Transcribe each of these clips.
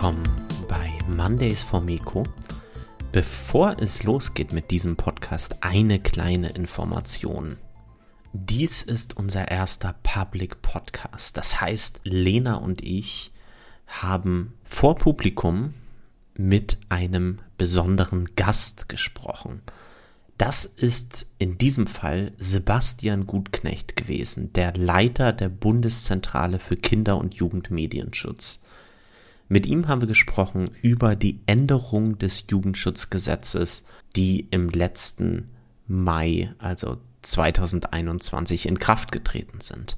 willkommen bei Mondays for Miko. Bevor es losgeht mit diesem Podcast, eine kleine Information. Dies ist unser erster Public Podcast. Das heißt, Lena und ich haben vor Publikum mit einem besonderen Gast gesprochen. Das ist in diesem Fall Sebastian Gutknecht gewesen, der Leiter der Bundeszentrale für Kinder- und Jugendmedienschutz. Mit ihm haben wir gesprochen über die Änderung des Jugendschutzgesetzes, die im letzten Mai, also 2021, in Kraft getreten sind.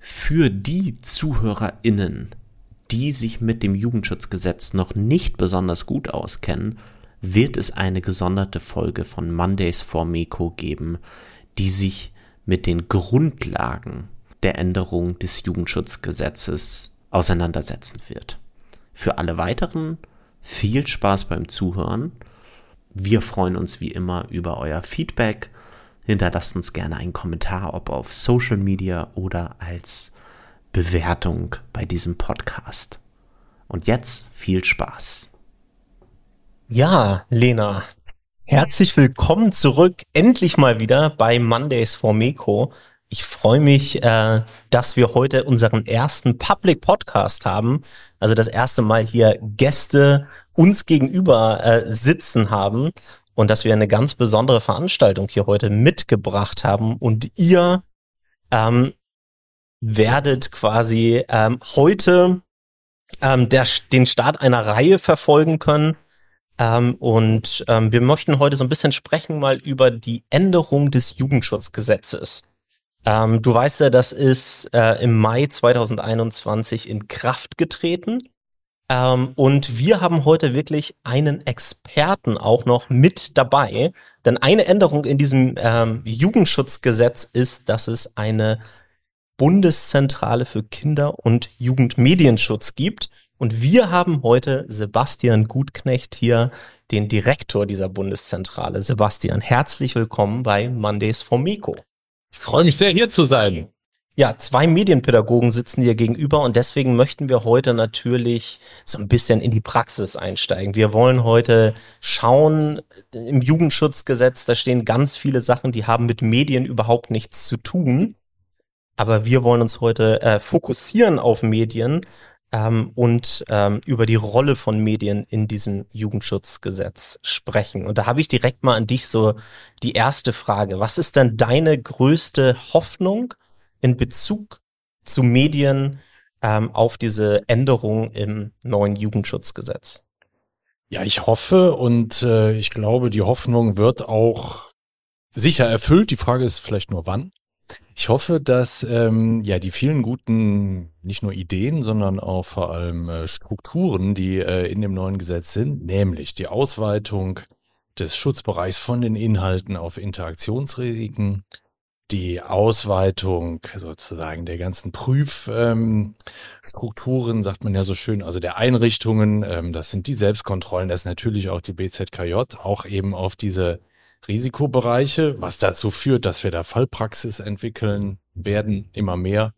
Für die ZuhörerInnen, die sich mit dem Jugendschutzgesetz noch nicht besonders gut auskennen, wird es eine gesonderte Folge von Mondays for Meko geben, die sich mit den Grundlagen der Änderung des Jugendschutzgesetzes auseinandersetzen wird. Für alle weiteren viel Spaß beim Zuhören. Wir freuen uns wie immer über euer Feedback. Hinterlasst uns gerne einen Kommentar, ob auf Social Media oder als Bewertung bei diesem Podcast. Und jetzt viel Spaß. Ja, Lena, herzlich willkommen zurück, endlich mal wieder bei Mondays for Meko. Ich freue mich, äh, dass wir heute unseren ersten Public Podcast haben. Also das erste Mal hier Gäste uns gegenüber äh, sitzen haben und dass wir eine ganz besondere Veranstaltung hier heute mitgebracht haben und ihr ähm, werdet quasi ähm, heute ähm, der, den Start einer Reihe verfolgen können. Ähm, und ähm, wir möchten heute so ein bisschen sprechen mal über die Änderung des Jugendschutzgesetzes. Ähm, du weißt ja, das ist äh, im Mai 2021 in Kraft getreten. Ähm, und wir haben heute wirklich einen Experten auch noch mit dabei. Denn eine Änderung in diesem ähm, Jugendschutzgesetz ist, dass es eine Bundeszentrale für Kinder- und Jugendmedienschutz gibt. Und wir haben heute Sebastian Gutknecht hier, den Direktor dieser Bundeszentrale. Sebastian, herzlich willkommen bei Mondays for Miko. Ich freue mich sehr, hier zu sein. Ja, zwei Medienpädagogen sitzen dir gegenüber und deswegen möchten wir heute natürlich so ein bisschen in die Praxis einsteigen. Wir wollen heute schauen, im Jugendschutzgesetz, da stehen ganz viele Sachen, die haben mit Medien überhaupt nichts zu tun. Aber wir wollen uns heute äh, fokussieren auf Medien ähm, und ähm, über die Rolle von Medien in diesem Jugendschutzgesetz sprechen. Und da habe ich direkt mal an dich so die erste Frage. Was ist denn deine größte Hoffnung in Bezug zu Medien ähm, auf diese Änderung im neuen Jugendschutzgesetz? Ja, ich hoffe und äh, ich glaube, die Hoffnung wird auch sicher erfüllt. Die Frage ist vielleicht nur wann. Ich hoffe, dass ähm, ja die vielen guten, nicht nur Ideen, sondern auch vor allem äh, Strukturen, die äh, in dem neuen Gesetz sind, nämlich die Ausweitung des Schutzbereichs von den Inhalten auf Interaktionsrisiken, die Ausweitung sozusagen der ganzen Prüfstrukturen, ähm, sagt man ja so schön, also der Einrichtungen, ähm, das sind die Selbstkontrollen, das ist natürlich auch die BZKJ, auch eben auf diese Risikobereiche, was dazu führt, dass wir da Fallpraxis entwickeln werden, immer mehr.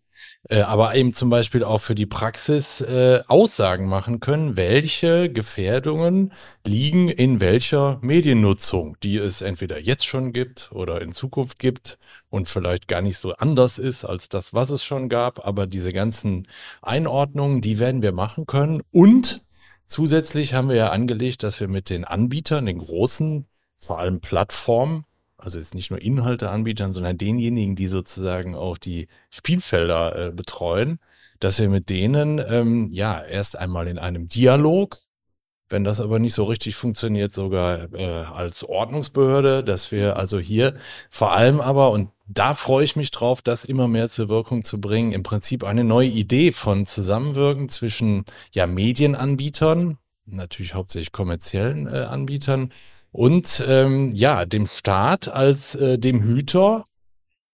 Äh, aber eben zum Beispiel auch für die Praxis äh, Aussagen machen können, welche Gefährdungen liegen in welcher Mediennutzung, die es entweder jetzt schon gibt oder in Zukunft gibt und vielleicht gar nicht so anders ist als das, was es schon gab. Aber diese ganzen Einordnungen, die werden wir machen können. Und zusätzlich haben wir ja angelegt, dass wir mit den Anbietern, den großen vor allem Plattformen, also jetzt nicht nur Inhalteanbietern, sondern denjenigen, die sozusagen auch die Spielfelder äh, betreuen, dass wir mit denen ähm, ja erst einmal in einem Dialog, wenn das aber nicht so richtig funktioniert, sogar äh, als Ordnungsbehörde, dass wir also hier vor allem aber, und da freue ich mich drauf, das immer mehr zur Wirkung zu bringen, im Prinzip eine neue Idee von Zusammenwirken zwischen ja Medienanbietern, natürlich hauptsächlich kommerziellen äh, Anbietern, und ähm, ja, dem Staat als äh, dem Hüter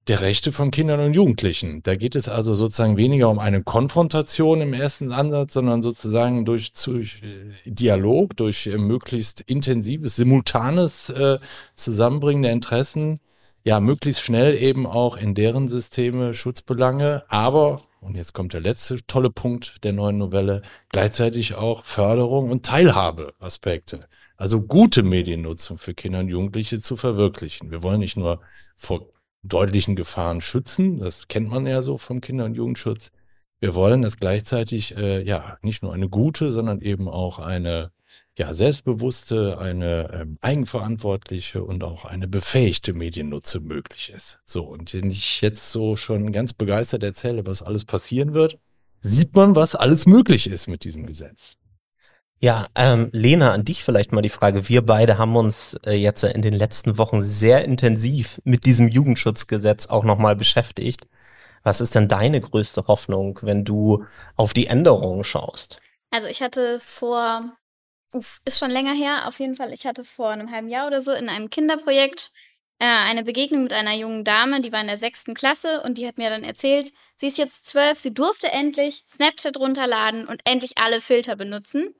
der Rechte von Kindern und Jugendlichen. Da geht es also sozusagen weniger um eine Konfrontation im ersten Ansatz, sondern sozusagen durch, durch äh, Dialog, durch äh, möglichst intensives, simultanes äh, Zusammenbringen der Interessen, ja, möglichst schnell eben auch in deren Systeme Schutzbelange, aber und jetzt kommt der letzte tolle Punkt der neuen Novelle, gleichzeitig auch Förderung und Teilhabeaspekte. Also gute Mediennutzung für Kinder und Jugendliche zu verwirklichen. Wir wollen nicht nur vor deutlichen Gefahren schützen, das kennt man ja so vom Kinder- und Jugendschutz. Wir wollen es gleichzeitig äh, ja nicht nur eine gute, sondern eben auch eine ja, selbstbewusste, eine ähm, eigenverantwortliche und auch eine befähigte Mediennutze möglich ist. So, und wenn ich jetzt so schon ganz begeistert erzähle, was alles passieren wird, sieht man, was alles möglich ist mit diesem Gesetz. Ja, ähm, Lena, an dich vielleicht mal die Frage. Wir beide haben uns äh, jetzt in den letzten Wochen sehr intensiv mit diesem Jugendschutzgesetz auch nochmal beschäftigt. Was ist denn deine größte Hoffnung, wenn du auf die Änderungen schaust? Also ich hatte vor uff, ist schon länger her, auf jeden Fall. Ich hatte vor einem halben Jahr oder so in einem Kinderprojekt äh, eine Begegnung mit einer jungen Dame, die war in der sechsten Klasse und die hat mir dann erzählt, sie ist jetzt zwölf, sie durfte endlich Snapchat runterladen und endlich alle Filter benutzen.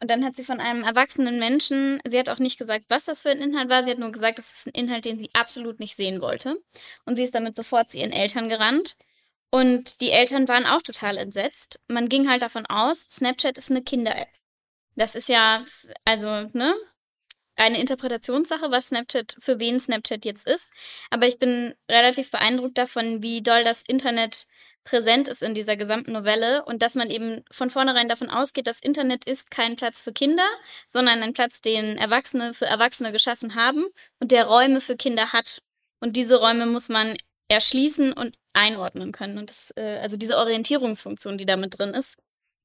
Und dann hat sie von einem erwachsenen Menschen, sie hat auch nicht gesagt, was das für ein Inhalt war, sie hat nur gesagt, das ist ein Inhalt, den sie absolut nicht sehen wollte. Und sie ist damit sofort zu ihren Eltern gerannt. Und die Eltern waren auch total entsetzt. Man ging halt davon aus, Snapchat ist eine Kinder-App. Das ist ja, also, ne? Eine Interpretationssache, was Snapchat, für wen Snapchat jetzt ist. Aber ich bin relativ beeindruckt davon, wie doll das Internet präsent ist in dieser gesamten Novelle und dass man eben von vornherein davon ausgeht, das Internet ist kein Platz für Kinder, sondern ein Platz, den Erwachsene für Erwachsene geschaffen haben und der Räume für Kinder hat. Und diese Räume muss man erschließen und einordnen können. Und das, äh, also diese Orientierungsfunktion, die da mit drin ist,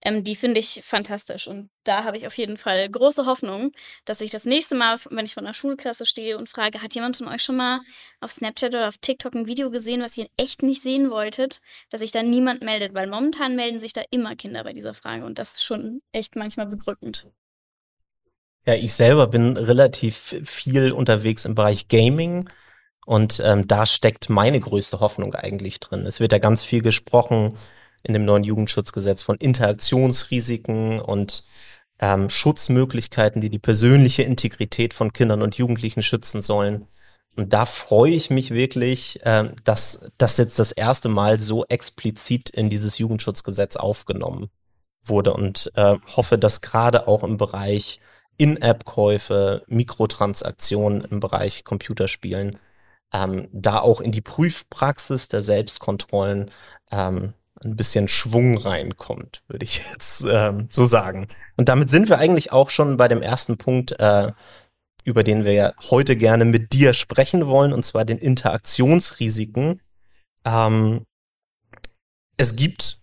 ähm, die finde ich fantastisch. Und da habe ich auf jeden Fall große Hoffnung, dass ich das nächste Mal, wenn ich vor einer Schulklasse stehe und frage, hat jemand von euch schon mal auf Snapchat oder auf TikTok ein Video gesehen, was ihr echt nicht sehen wolltet, dass sich da niemand meldet, weil momentan melden sich da immer Kinder bei dieser Frage und das ist schon echt manchmal bedrückend. Ja, ich selber bin relativ viel unterwegs im Bereich Gaming und ähm, da steckt meine größte Hoffnung eigentlich drin. Es wird da ganz viel gesprochen in dem neuen Jugendschutzgesetz von Interaktionsrisiken und ähm, Schutzmöglichkeiten, die die persönliche Integrität von Kindern und Jugendlichen schützen sollen. Und da freue ich mich wirklich, äh, dass das jetzt das erste Mal so explizit in dieses Jugendschutzgesetz aufgenommen wurde und äh, hoffe, dass gerade auch im Bereich In-App-Käufe, Mikrotransaktionen im Bereich Computerspielen, ähm, da auch in die Prüfpraxis der Selbstkontrollen ähm, ein bisschen Schwung reinkommt, würde ich jetzt ähm, so sagen. Und damit sind wir eigentlich auch schon bei dem ersten Punkt, äh, über den wir ja heute gerne mit dir sprechen wollen, und zwar den Interaktionsrisiken. Ähm, es gibt,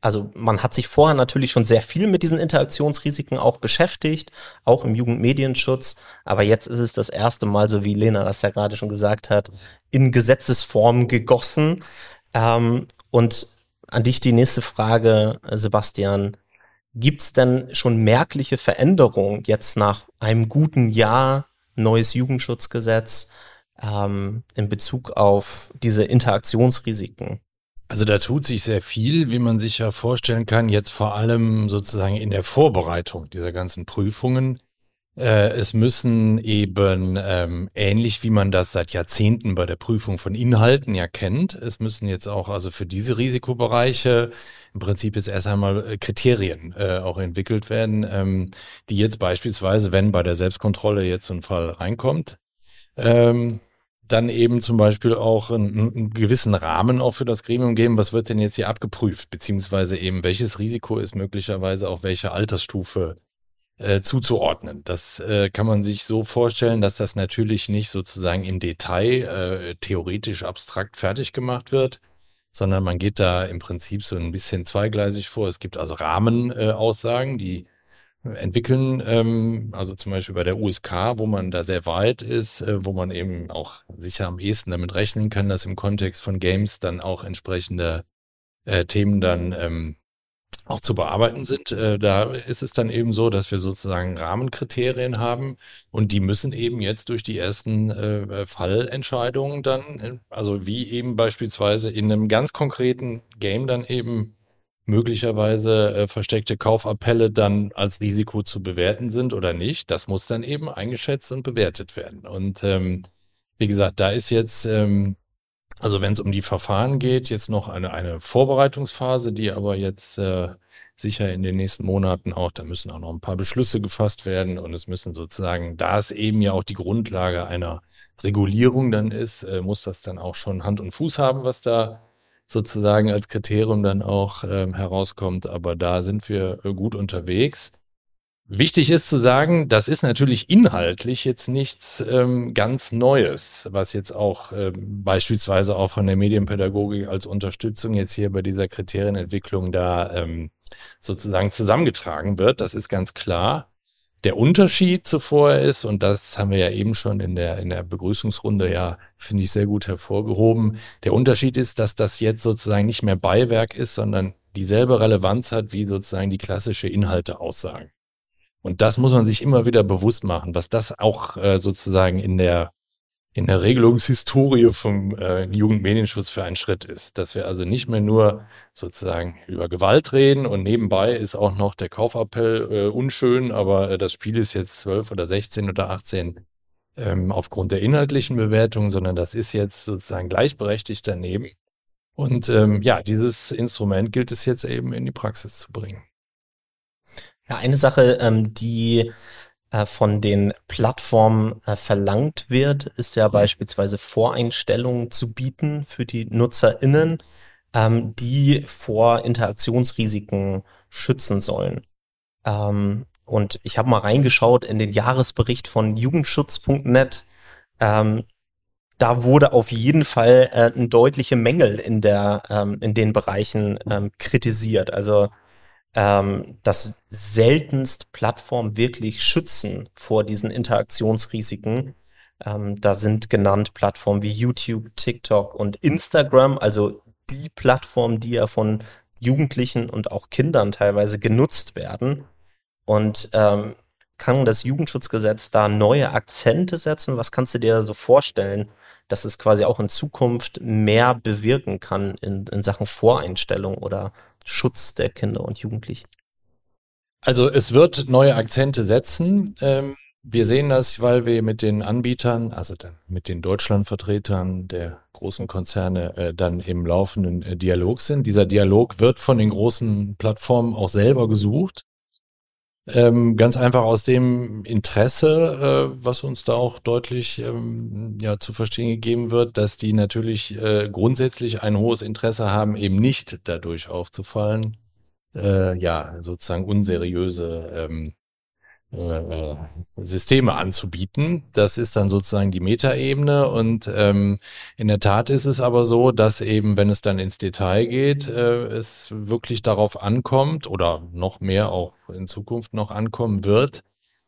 also man hat sich vorher natürlich schon sehr viel mit diesen Interaktionsrisiken auch beschäftigt, auch im Jugendmedienschutz, aber jetzt ist es das erste Mal, so wie Lena das ja gerade schon gesagt hat, in Gesetzesform gegossen. Ähm, und an dich die nächste Frage, Sebastian. Gibt es denn schon merkliche Veränderungen jetzt nach einem guten Jahr neues Jugendschutzgesetz ähm, in Bezug auf diese Interaktionsrisiken? Also da tut sich sehr viel, wie man sich ja vorstellen kann, jetzt vor allem sozusagen in der Vorbereitung dieser ganzen Prüfungen. Äh, es müssen eben ähm, ähnlich wie man das seit Jahrzehnten bei der Prüfung von Inhalten ja kennt, es müssen jetzt auch also für diese Risikobereiche im Prinzip jetzt erst einmal äh, Kriterien äh, auch entwickelt werden, ähm, die jetzt beispielsweise, wenn bei der Selbstkontrolle jetzt ein Fall reinkommt, ähm, dann eben zum Beispiel auch einen, einen, gewissen Rahmen auch für das Gremium geben, was wird denn jetzt hier abgeprüft, beziehungsweise eben welches Risiko ist möglicherweise auch welche Altersstufe äh, zuzuordnen. Das äh, kann man sich so vorstellen, dass das natürlich nicht sozusagen im Detail äh, theoretisch abstrakt fertig gemacht wird, sondern man geht da im Prinzip so ein bisschen zweigleisig vor. Es gibt also Rahmenaussagen, die entwickeln, ähm, also zum Beispiel bei der USK, wo man da sehr weit ist, äh, wo man eben auch sicher am ehesten damit rechnen kann, dass im Kontext von Games dann auch entsprechende äh, Themen dann ähm, auch zu bearbeiten sind. Äh, da ist es dann eben so, dass wir sozusagen Rahmenkriterien haben und die müssen eben jetzt durch die ersten äh, Fallentscheidungen dann, äh, also wie eben beispielsweise in einem ganz konkreten Game dann eben möglicherweise versteckte Kaufappelle dann als Risiko zu bewerten sind oder nicht. Das muss dann eben eingeschätzt und bewertet werden. Und ähm, wie gesagt, da ist jetzt ähm, Also wenn es um die Verfahren geht, jetzt noch eine, eine Vorbereitungsphase, die aber jetzt äh, sicher in den nächsten Monaten auch, da müssen auch noch ein paar Beschlüsse gefasst werden und es müssen sozusagen, da es eben ja auch die Grundlage einer Regulierung dann ist, äh, muss das dann auch schon Hand und Fuß haben, was da sozusagen als Kriterium dann auch ähm, herauskommt. Aber da sind wir äh, gut unterwegs. Wichtig ist zu sagen, das ist natürlich inhaltlich jetzt nichts ähm, ganz Neues, was jetzt auch ähm, beispielsweise auch von der Medienpädagogik als Unterstützung jetzt hier bei dieser Kriterienentwicklung da ähm, sozusagen zusammengetragen wird. Das ist ganz klar. Der Unterschied zuvor ist, und das haben wir ja eben schon in der, in der Begrüßungsrunde ja, finde ich, sehr gut hervorgehoben. Der Unterschied ist, dass das jetzt sozusagen nicht mehr Beiwerk ist, sondern dieselbe Relevanz hat wie sozusagen die klassische Inhalteaussage. Und das muss man sich immer wieder bewusst machen, was das auch äh, sozusagen in der in der Regelungshistorie vom äh, Jugendmedienschutz für einen Schritt ist. Dass wir also nicht mehr nur sozusagen über Gewalt reden und nebenbei ist auch noch der Kaufappell äh, unschön, aber äh, das Spiel ist jetzt 12 oder 16 oder 18 ähm, aufgrund der inhaltlichen Bewertung, sondern das ist jetzt sozusagen gleichberechtigt daneben. Und ähm, ja, dieses Instrument gilt es jetzt eben in die Praxis zu bringen. Ja, eine Sache, ähm, die äh, von den Plattformen äh, verlangt wird, ist ja beispielsweise Voreinstellungen zu bieten für die NutzerInnen, ähm, die vor Interaktionsrisiken schützen sollen. Ähm, und ich habe mal reingeschaut in den Jahresbericht von jugendschutz.net. Ähm, da wurde auf jeden Fall äh, ein deutliche Mängel in der ähm, in den Bereichen ähm, kritisiert. Also ähm, dass seltenst Plattformen wirklich schützen vor diesen Interaktionsrisiken. Ähm, da sind genannt Plattformen wie YouTube, TikTok und Instagram, also die Plattformen, die ja von Jugendlichen und auch Kindern teilweise genutzt werden. Und ähm, kann das Jugendschutzgesetz da neue Akzente setzen? Was kannst du dir da so vorstellen, dass es quasi auch in Zukunft mehr bewirken kann in, in Sachen Voreinstellung oder Schutz der Kinder und Jugendlichen? Also es wird neue Akzente setzen. Ähm, wir sehen das, weil wir mit den Anbietern, also mit den Deutschlandvertretern der großen Konzerne äh, dann im laufenden äh, Dialog sind. Dieser Dialog wird von den großen Plattformen auch selber gesucht. Ähm, ganz einfach aus dem Interesse, äh, was uns da auch deutlich ähm, ja, zu verstehen gegeben wird, dass die natürlich äh, grundsätzlich ein hohes Interesse haben, eben nicht dadurch aufzufallen, äh, ja, sozusagen unseriöse ähm, äh, Systeme anzubieten. Das ist dann sozusagen die Metaebene und ähm, in der Tat ist es aber so, dass eben, wenn es dann ins Detail geht, äh, es wirklich darauf ankommt oder noch mehr auch in Zukunft noch ankommen wird,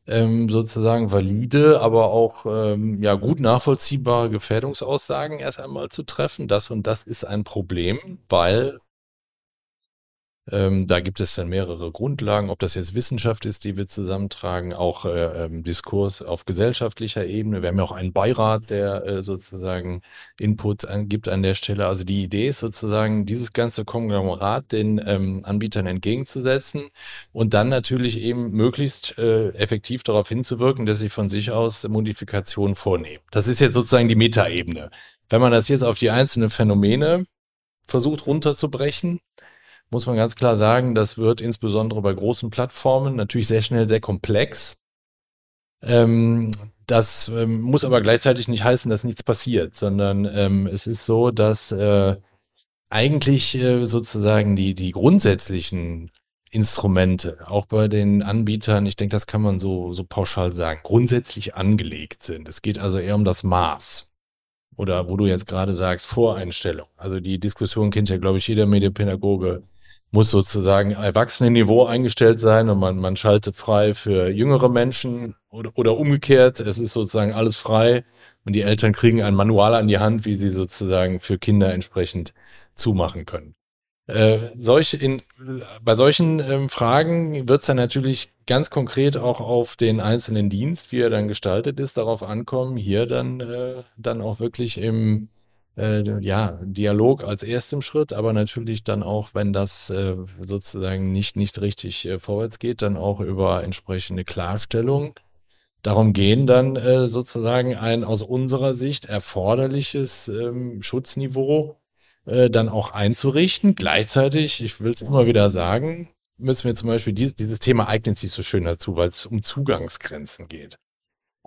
ähm, sozusagen valide, aber auch ähm, ja gut nachvollziehbare Gefährdungsaussagen erst einmal zu treffen. Das und das ist ein Problem, weil ähm, da gibt es dann mehrere Grundlagen, ob das jetzt Wissenschaft ist, die wir zusammentragen, auch äh, ähm, Diskurs auf gesellschaftlicher Ebene. Wir haben ja auch einen Beirat, der äh, sozusagen Input an, gibt an der Stelle. Also die Idee ist sozusagen, dieses ganze Konglomerat den ähm, Anbietern entgegenzusetzen und dann natürlich eben möglichst äh, effektiv darauf hinzuwirken, dass sie von sich aus Modifikationen vornehmen. Das ist jetzt sozusagen die Metaebene. Wenn man das jetzt auf die einzelnen Phänomene versucht runterzubrechen, muss man ganz klar sagen, das wird insbesondere bei großen Plattformen natürlich sehr schnell sehr komplex. Ähm, das ähm, muss aber gleichzeitig nicht heißen, dass nichts passiert, sondern ähm, es ist so, dass äh, eigentlich äh, sozusagen die, die grundsätzlichen Instrumente, auch bei den Anbietern, ich denke, das kann man so, so pauschal sagen, grundsätzlich angelegt sind. Es geht also eher um das Maß oder wo du jetzt gerade sagst, Voreinstellung. Also die Diskussion kennt ja, glaube ich, jeder Medienpädagoge muss sozusagen Erwachsenenniveau eingestellt sein und man, man schaltet frei für jüngere Menschen oder, oder umgekehrt. Es ist sozusagen alles frei und die Eltern kriegen ein Manual an die Hand, wie sie sozusagen für Kinder entsprechend zumachen können. Äh, solche in, bei solchen ähm, Fragen wird es dann natürlich ganz konkret auch auf den einzelnen Dienst, wie er dann gestaltet ist, darauf ankommen, hier dann, äh, dann auch wirklich im äh, ja, Dialog als erstem Schritt, aber natürlich dann auch, wenn das äh, sozusagen nicht, nicht richtig äh, vorwärts geht, dann auch über entsprechende Klarstellung darum gehen, dann äh, sozusagen ein aus unserer Sicht erforderliches ähm, Schutzniveau äh, dann auch einzurichten. Gleichzeitig, ich will es immer wieder sagen, müssen wir zum Beispiel dieses, dieses Thema eignet sich so schön dazu, weil es um Zugangsgrenzen geht.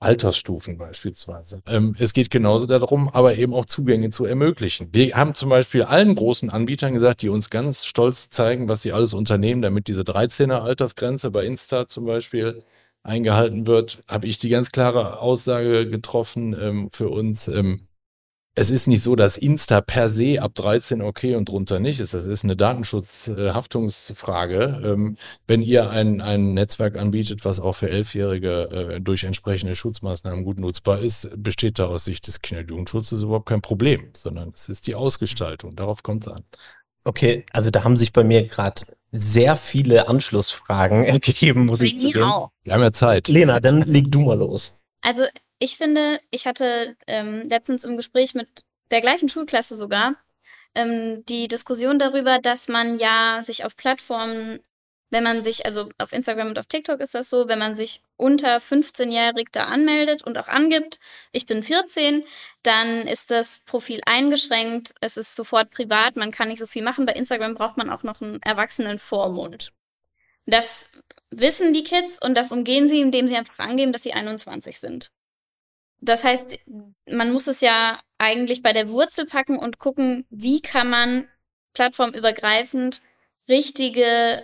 Altersstufen beispielsweise. Ähm, es geht genauso darum, aber eben auch Zugänge zu ermöglichen. Wir haben zum Beispiel allen großen Anbietern gesagt, die uns ganz stolz zeigen, was sie alles unternehmen, damit diese 13er Altersgrenze bei Insta zum Beispiel eingehalten wird, habe ich die ganz klare Aussage getroffen ähm, für uns. Ähm, es ist nicht so, dass Insta per se ab 13 okay und drunter nicht ist. Das ist eine Datenschutzhaftungsfrage. Ähm, wenn ihr ein, ein Netzwerk anbietet, was auch für Elfjährige äh, durch entsprechende Schutzmaßnahmen gut nutzbar ist, besteht da aus Sicht des Kinder- und Jugendschutzes überhaupt kein Problem, sondern es ist die Ausgestaltung. Darauf kommt es an. Okay, also da haben sich bei mir gerade sehr viele Anschlussfragen ergeben, muss ich zugeben. Wir haben ja Zeit. Lena, dann leg du mal los. Also ich finde, ich hatte ähm, letztens im Gespräch mit der gleichen Schulklasse sogar ähm, die Diskussion darüber, dass man ja sich auf Plattformen, wenn man sich, also auf Instagram und auf TikTok ist das so, wenn man sich unter 15-jährig da anmeldet und auch angibt, ich bin 14, dann ist das Profil eingeschränkt, es ist sofort privat, man kann nicht so viel machen. Bei Instagram braucht man auch noch einen erwachsenen Vormund. Das wissen die Kids und das umgehen sie, indem sie einfach angeben, dass sie 21 sind. Das heißt, man muss es ja eigentlich bei der Wurzel packen und gucken, wie kann man plattformübergreifend richtige,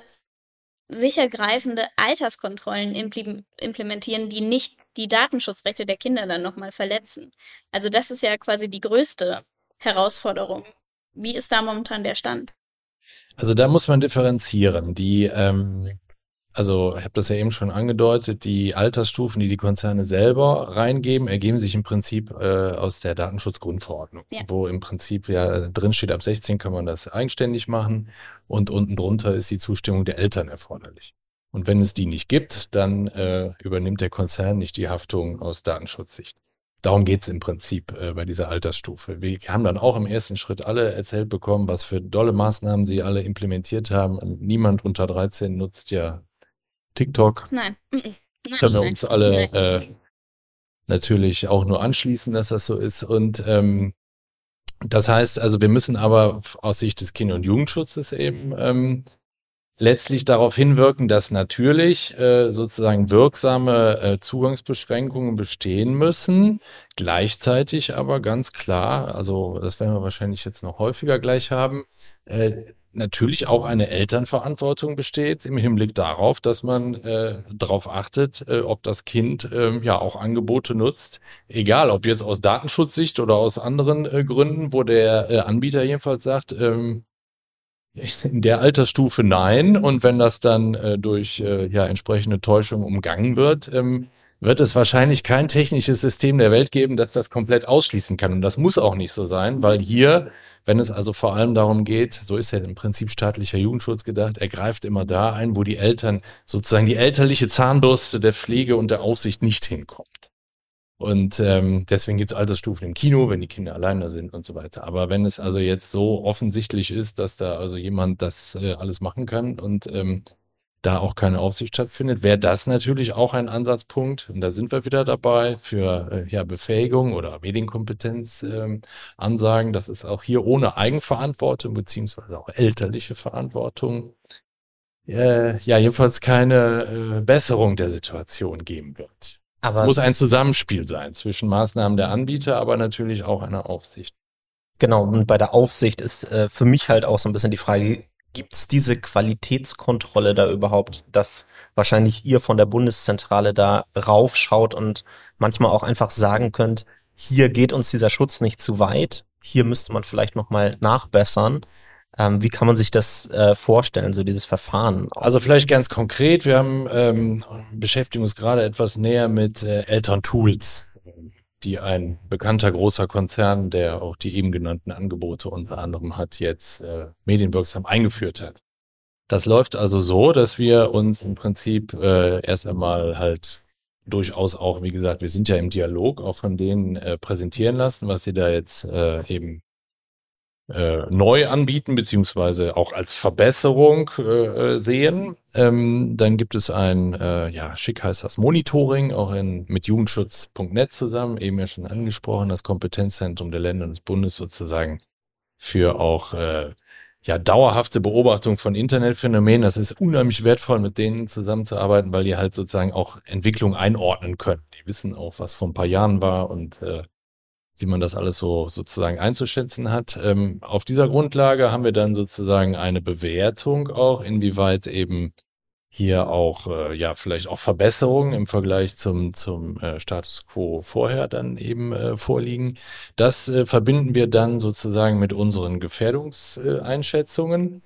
sichergreifende Alterskontrollen implementieren, die nicht die Datenschutzrechte der Kinder dann nochmal verletzen. Also das ist ja quasi die größte Herausforderung. Wie ist da momentan der Stand? Also da muss man differenzieren. Die ähm, also ich habe das ja eben schon angedeutet, die Altersstufen, die die Konzerne selber reingeben, ergeben sich im Prinzip äh, aus der Datenschutzgrundverordnung, ja. wo im Prinzip ja drin steht, ab 16 kann man das eigenständig machen und unten drunter ist die Zustimmung der Eltern erforderlich. Und wenn es die nicht gibt, dann äh, übernimmt der Konzern nicht die Haftung aus Datenschutzsicht. Darum geht es im Prinzip äh, bei dieser Altersstufe. Wir haben dann auch im ersten Schritt alle erzählt bekommen, was für dolle Maßnahmen sie alle implementiert haben. Niemand unter 13 nutzt ja TikTok. Nein. Nein Können wir uns alle äh, natürlich auch nur anschließen, dass das so ist. Und ähm, das heißt, also wir müssen aber aus Sicht des Kinder- und Jugendschutzes eben ähm, letztlich darauf hinwirken, dass natürlich äh, sozusagen wirksame äh, Zugangsbeschränkungen bestehen müssen, gleichzeitig aber ganz klar, also das werden wir wahrscheinlich jetzt noch häufiger gleich haben, äh, natürlich auch eine Elternverantwortung besteht im Hinblick darauf, dass man äh, darauf achtet, äh, ob das Kind äh, ja auch Angebote nutzt, egal ob jetzt aus Datenschutzsicht oder aus anderen äh, Gründen, wo der äh, Anbieter jedenfalls sagt, ähm, in der Altersstufe nein. Und wenn das dann äh, durch äh, ja entsprechende Täuschung umgangen wird, ähm, wird es wahrscheinlich kein technisches System der Welt geben, das das komplett ausschließen kann. Und das muss auch nicht so sein, weil hier wenn es also vor allem darum geht, so ist ja im Prinzip staatlicher Jugendschutz gedacht, er greift immer da ein, wo die Eltern sozusagen die elterliche Zahnbürste der Pflege und der Aufsicht nicht hinkommt. Und ähm, deswegen gibt es Altersstufen im Kino, wenn die Kinder alleine sind und so weiter. Aber wenn es also jetzt so offensichtlich ist, dass da also jemand das äh, alles machen kann und ähm, da auch keine Aufsicht stattfindet, wäre das natürlich auch ein Ansatzpunkt. Und da sind wir wieder dabei für äh, ja, Befähigung oder Medienkompetenz ähm, Ansagen, dass es auch hier ohne Eigenverantwortung beziehungsweise auch elterliche Verantwortung äh, ja jedenfalls keine äh, Besserung der Situation geben wird. Aber es muss ein Zusammenspiel sein zwischen Maßnahmen der Anbieter, aber natürlich auch einer Aufsicht. Genau, und bei der Aufsicht ist äh, für mich halt auch so ein bisschen die Frage, Gibt es diese Qualitätskontrolle da überhaupt, dass wahrscheinlich ihr von der Bundeszentrale da raufschaut und manchmal auch einfach sagen könnt, hier geht uns dieser Schutz nicht zu weit, hier müsste man vielleicht nochmal nachbessern. Ähm, wie kann man sich das äh, vorstellen, so dieses Verfahren? Also vielleicht ganz konkret, wir haben ähm, beschäftigen uns gerade etwas näher mit äh, Elterntools die ein bekannter großer Konzern, der auch die eben genannten Angebote unter anderem hat, jetzt äh, medienwirksam eingeführt hat. Das läuft also so, dass wir uns im Prinzip äh, erst einmal halt durchaus auch, wie gesagt, wir sind ja im Dialog, auch von denen äh, präsentieren lassen, was sie da jetzt äh, eben äh, neu anbieten, beziehungsweise auch als Verbesserung äh, sehen. Ähm, dann gibt es ein, äh, ja, schick heißt das Monitoring, auch in, mit Jugendschutz.net zusammen, eben ja schon angesprochen, das Kompetenzzentrum der Länder und des Bundes sozusagen für auch äh, ja, dauerhafte Beobachtung von Internetphänomenen. Das ist unheimlich wertvoll, mit denen zusammenzuarbeiten, weil die halt sozusagen auch Entwicklung einordnen können. Die wissen auch, was vor ein paar Jahren war und äh, wie man das alles so sozusagen einzuschätzen hat. Ähm, auf dieser Grundlage haben wir dann sozusagen eine Bewertung auch, inwieweit eben hier auch äh, ja vielleicht auch Verbesserungen im Vergleich zum zum äh, Status quo vorher dann eben äh, vorliegen. Das äh, verbinden wir dann sozusagen mit unseren Gefährdungseinschätzungen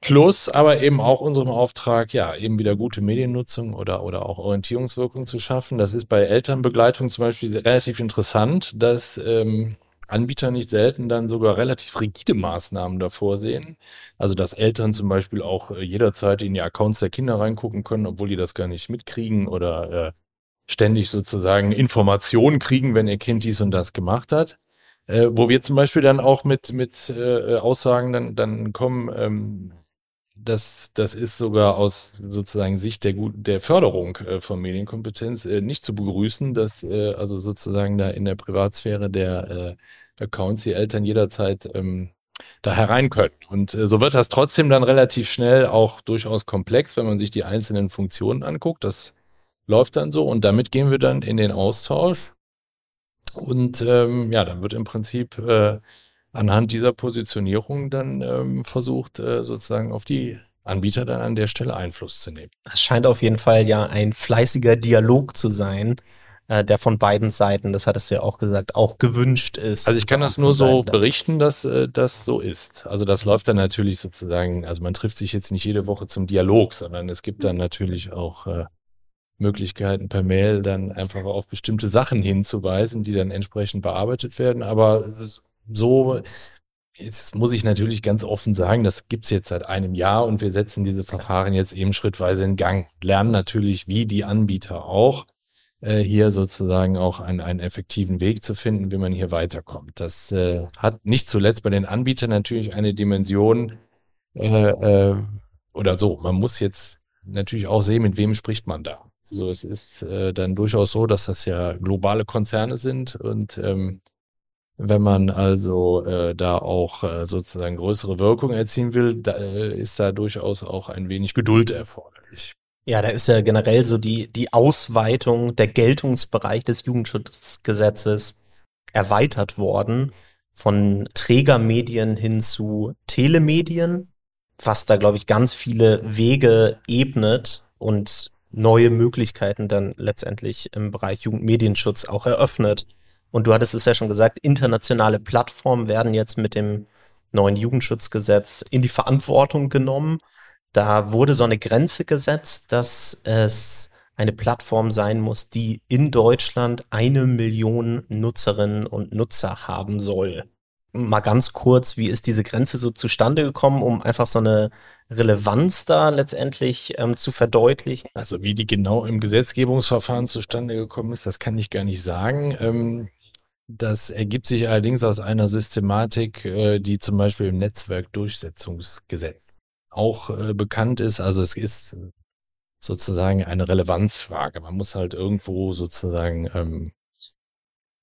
plus aber eben auch unserem Auftrag ja eben wieder gute Mediennutzung oder oder auch Orientierungswirkung zu schaffen. Das ist bei Elternbegleitung zum Beispiel relativ interessant, dass ähm, Anbieter nicht selten dann sogar relativ rigide Maßnahmen davor sehen. Also dass Eltern zum Beispiel auch äh, jederzeit in die Accounts der Kinder reingucken können, obwohl die das gar nicht mitkriegen oder äh, ständig sozusagen Informationen kriegen, wenn ihr Kind dies und das gemacht hat. Äh, wo wir zum Beispiel dann auch mit, mit äh, Aussagen dann, dann kommen, ähm, das, das ist sogar aus sozusagen Sicht der, der Förderung äh, von Medienkompetenz äh, nicht zu begrüßen, dass äh, also sozusagen da in der Privatsphäre der Accounts die Eltern jederzeit ähm, da herein können. Und so wird das trotzdem dann relativ schnell auch durchaus komplex, wenn man sich die einzelnen Funktionen anguckt. Das läuft dann so und damit gehen wir dann in den Austausch. Und ähm, ja, dann wird im Prinzip anhand dieser Positionierung dann ähm, versucht, äh, sozusagen auf die Anbieter dann an der Stelle Einfluss zu nehmen. Es scheint auf jeden Fall ja ein fleißiger Dialog zu sein, äh, der von beiden Seiten, das hattest du ja auch gesagt, auch gewünscht ist. Also ich kann das nur so berichten, dass äh, das so ist. Also das läuft dann natürlich sozusagen, also man trifft sich jetzt nicht jede Woche zum Dialog, sondern es gibt dann natürlich auch äh, Möglichkeiten per Mail dann einfach auf bestimmte Sachen hinzuweisen, die dann entsprechend bearbeitet werden. Aber so, jetzt muss ich natürlich ganz offen sagen, das gibt's jetzt seit einem Jahr und wir setzen diese Verfahren jetzt eben schrittweise in Gang. Lernen natürlich, wie die Anbieter auch, äh, hier sozusagen auch einen, einen effektiven Weg zu finden, wie man hier weiterkommt. Das äh, hat nicht zuletzt bei den Anbietern natürlich eine Dimension äh, äh, oder so. Man muss jetzt natürlich auch sehen, mit wem spricht man da. So, es ist äh, dann durchaus so, dass das ja globale Konzerne sind und ähm, wenn man also äh, da auch äh, sozusagen größere Wirkung erzielen will, da, äh, ist da durchaus auch ein wenig Geduld erforderlich. Ja, da ist ja generell so die, die Ausweitung der Geltungsbereich des Jugendschutzgesetzes erweitert worden von Trägermedien hin zu Telemedien, was da, glaube ich, ganz viele Wege ebnet und neue Möglichkeiten dann letztendlich im Bereich Jugendmedienschutz auch eröffnet. Und du hattest es ja schon gesagt, internationale Plattformen werden jetzt mit dem neuen Jugendschutzgesetz in die Verantwortung genommen. Da wurde so eine Grenze gesetzt, dass es eine Plattform sein muss, die in Deutschland eine Million Nutzerinnen und Nutzer haben soll. Mal ganz kurz, wie ist diese Grenze so zustande gekommen, um einfach so eine Relevanz da letztendlich ähm, zu verdeutlichen? Also wie die genau im Gesetzgebungsverfahren zustande gekommen ist, das kann ich gar nicht sagen. Ähm, das ergibt sich allerdings aus einer Systematik, äh, die zum Beispiel im Netzwerkdurchsetzungsgesetz auch äh, bekannt ist. Also es ist sozusagen eine Relevanzfrage. Man muss halt irgendwo sozusagen ähm,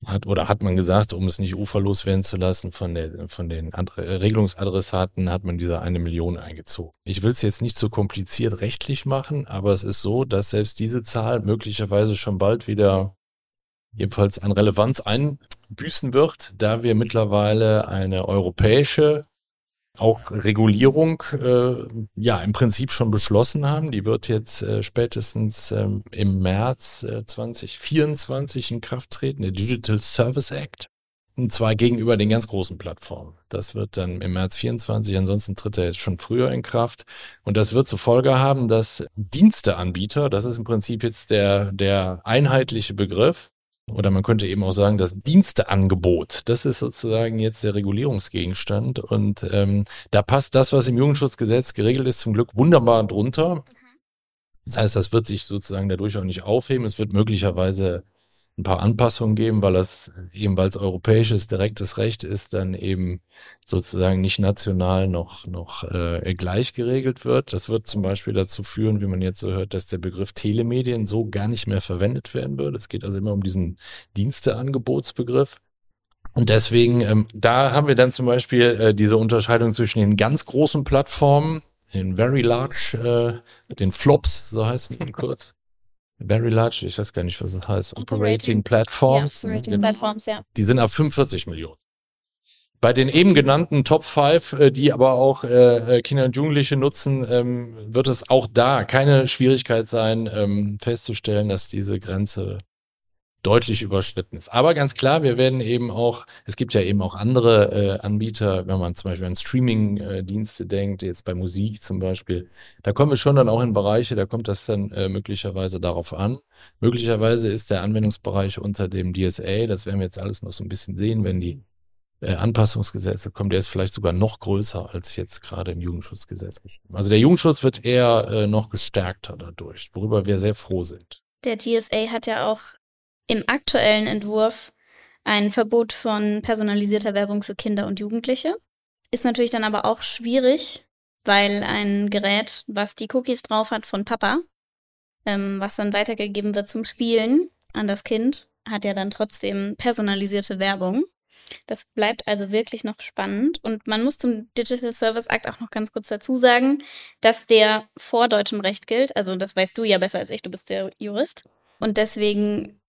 hat oder hat man gesagt, um es nicht uferlos werden zu lassen von der von den Adre Regelungsadressaten, hat man diese eine Million eingezogen. Ich will es jetzt nicht so kompliziert rechtlich machen, aber es ist so, dass selbst diese Zahl möglicherweise schon bald wieder jedenfalls an Relevanz einbüßen wird, da wir mittlerweile eine europäische auch Regulierung äh, ja im Prinzip schon beschlossen haben. Die wird jetzt äh, spätestens ähm, im März äh, 2024 in Kraft treten, der Digital Service Act. Und zwar gegenüber den ganz großen Plattformen. Das wird dann im März 24, ansonsten tritt er jetzt schon früher in Kraft. Und das wird zur Folge haben, dass Diensteanbieter, das ist im Prinzip jetzt der, der einheitliche Begriff, oder man könnte eben auch sagen, das Diensteangebot, das ist sozusagen jetzt der Regulierungsgegenstand. Und ähm, da passt das, was im Jugendschutzgesetz geregelt ist, zum Glück wunderbar drunter. Das heißt, das wird sich sozusagen dadurch auch nicht aufheben. Es wird möglicherweise ein paar Anpassungen geben, weil das eben, weil es europäisches direktes Recht ist, dann eben sozusagen nicht national noch, noch äh, gleich geregelt wird. Das wird zum Beispiel dazu führen, wie man jetzt so hört, dass der Begriff Telemedien so gar nicht mehr verwendet werden wird. Es geht also immer um diesen Diensteangebotsbegriff. Und deswegen, ähm, da haben wir dann zum Beispiel äh, diese Unterscheidung zwischen den ganz großen Plattformen, den Very Large, äh, den Flops, so heißen die kurz, Very Large, ich weiß gar nicht, was das heißt, Operating, Operating Platforms. Ja, Operating Platforms, ja. Die sind ab 45 Millionen. Bei den eben genannten Top 5, äh, die aber auch äh, äh, Kinder und Jugendliche nutzen, ähm, wird es auch da keine Schwierigkeit sein, ähm, festzustellen, dass diese Grenze deutlich überschritten ist. Aber ganz klar, wir werden eben auch, es gibt ja eben auch andere äh, Anbieter, wenn man zum Beispiel an Streaming-Dienste denkt, jetzt bei Musik zum Beispiel, da kommen wir schon dann auch in Bereiche, da kommt das dann äh, möglicherweise darauf an. Möglicherweise ist der Anwendungsbereich unter dem DSA, das werden wir jetzt alles noch so ein bisschen sehen, wenn die äh, Anpassungsgesetze kommen, der ist vielleicht sogar noch größer als jetzt gerade im Jugendschutzgesetz. Also der Jugendschutz wird eher äh, noch gestärkter dadurch, worüber wir sehr froh sind. Der DSA hat ja auch im aktuellen Entwurf ein Verbot von personalisierter Werbung für Kinder und Jugendliche. Ist natürlich dann aber auch schwierig, weil ein Gerät, was die Cookies drauf hat von Papa, ähm, was dann weitergegeben wird zum Spielen an das Kind, hat ja dann trotzdem personalisierte Werbung. Das bleibt also wirklich noch spannend. Und man muss zum Digital Service Act auch noch ganz kurz dazu sagen, dass der vor deutschem Recht gilt. Also das weißt du ja besser als ich, du bist der Jurist. Und deswegen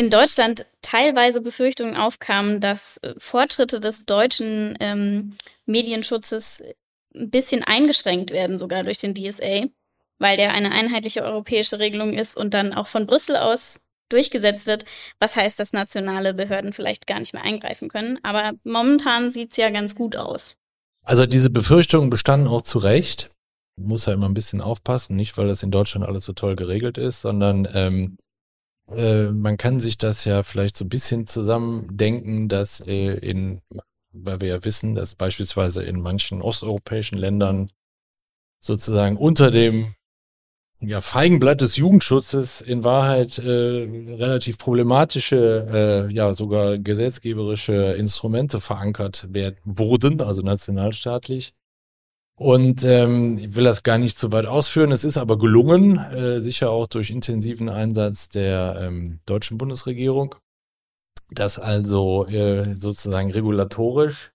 in Deutschland teilweise Befürchtungen aufkamen, dass äh, Fortschritte des deutschen ähm, Medienschutzes ein bisschen eingeschränkt werden, sogar durch den DSA, weil der eine einheitliche europäische Regelung ist und dann auch von Brüssel aus durchgesetzt wird, was heißt, dass nationale Behörden vielleicht gar nicht mehr eingreifen können. Aber momentan sieht es ja ganz gut aus. Also diese Befürchtungen bestanden auch zu Recht. Muss ja immer ein bisschen aufpassen, nicht weil das in Deutschland alles so toll geregelt ist, sondern ähm, äh, man kann sich das ja vielleicht so ein bisschen zusammendenken, dass äh, in, weil wir ja wissen, dass beispielsweise in manchen osteuropäischen Ländern sozusagen unter dem ja, Feigenblatt des Jugendschutzes in Wahrheit äh, relativ problematische, äh, ja sogar gesetzgeberische Instrumente verankert werden, wurden, also nationalstaatlich, und ähm, ich will das gar nicht zu weit ausführen. Es ist aber gelungen, äh, sicher auch durch intensiven Einsatz der ähm, deutschen Bundesregierung, dass also äh, sozusagen regulatorisch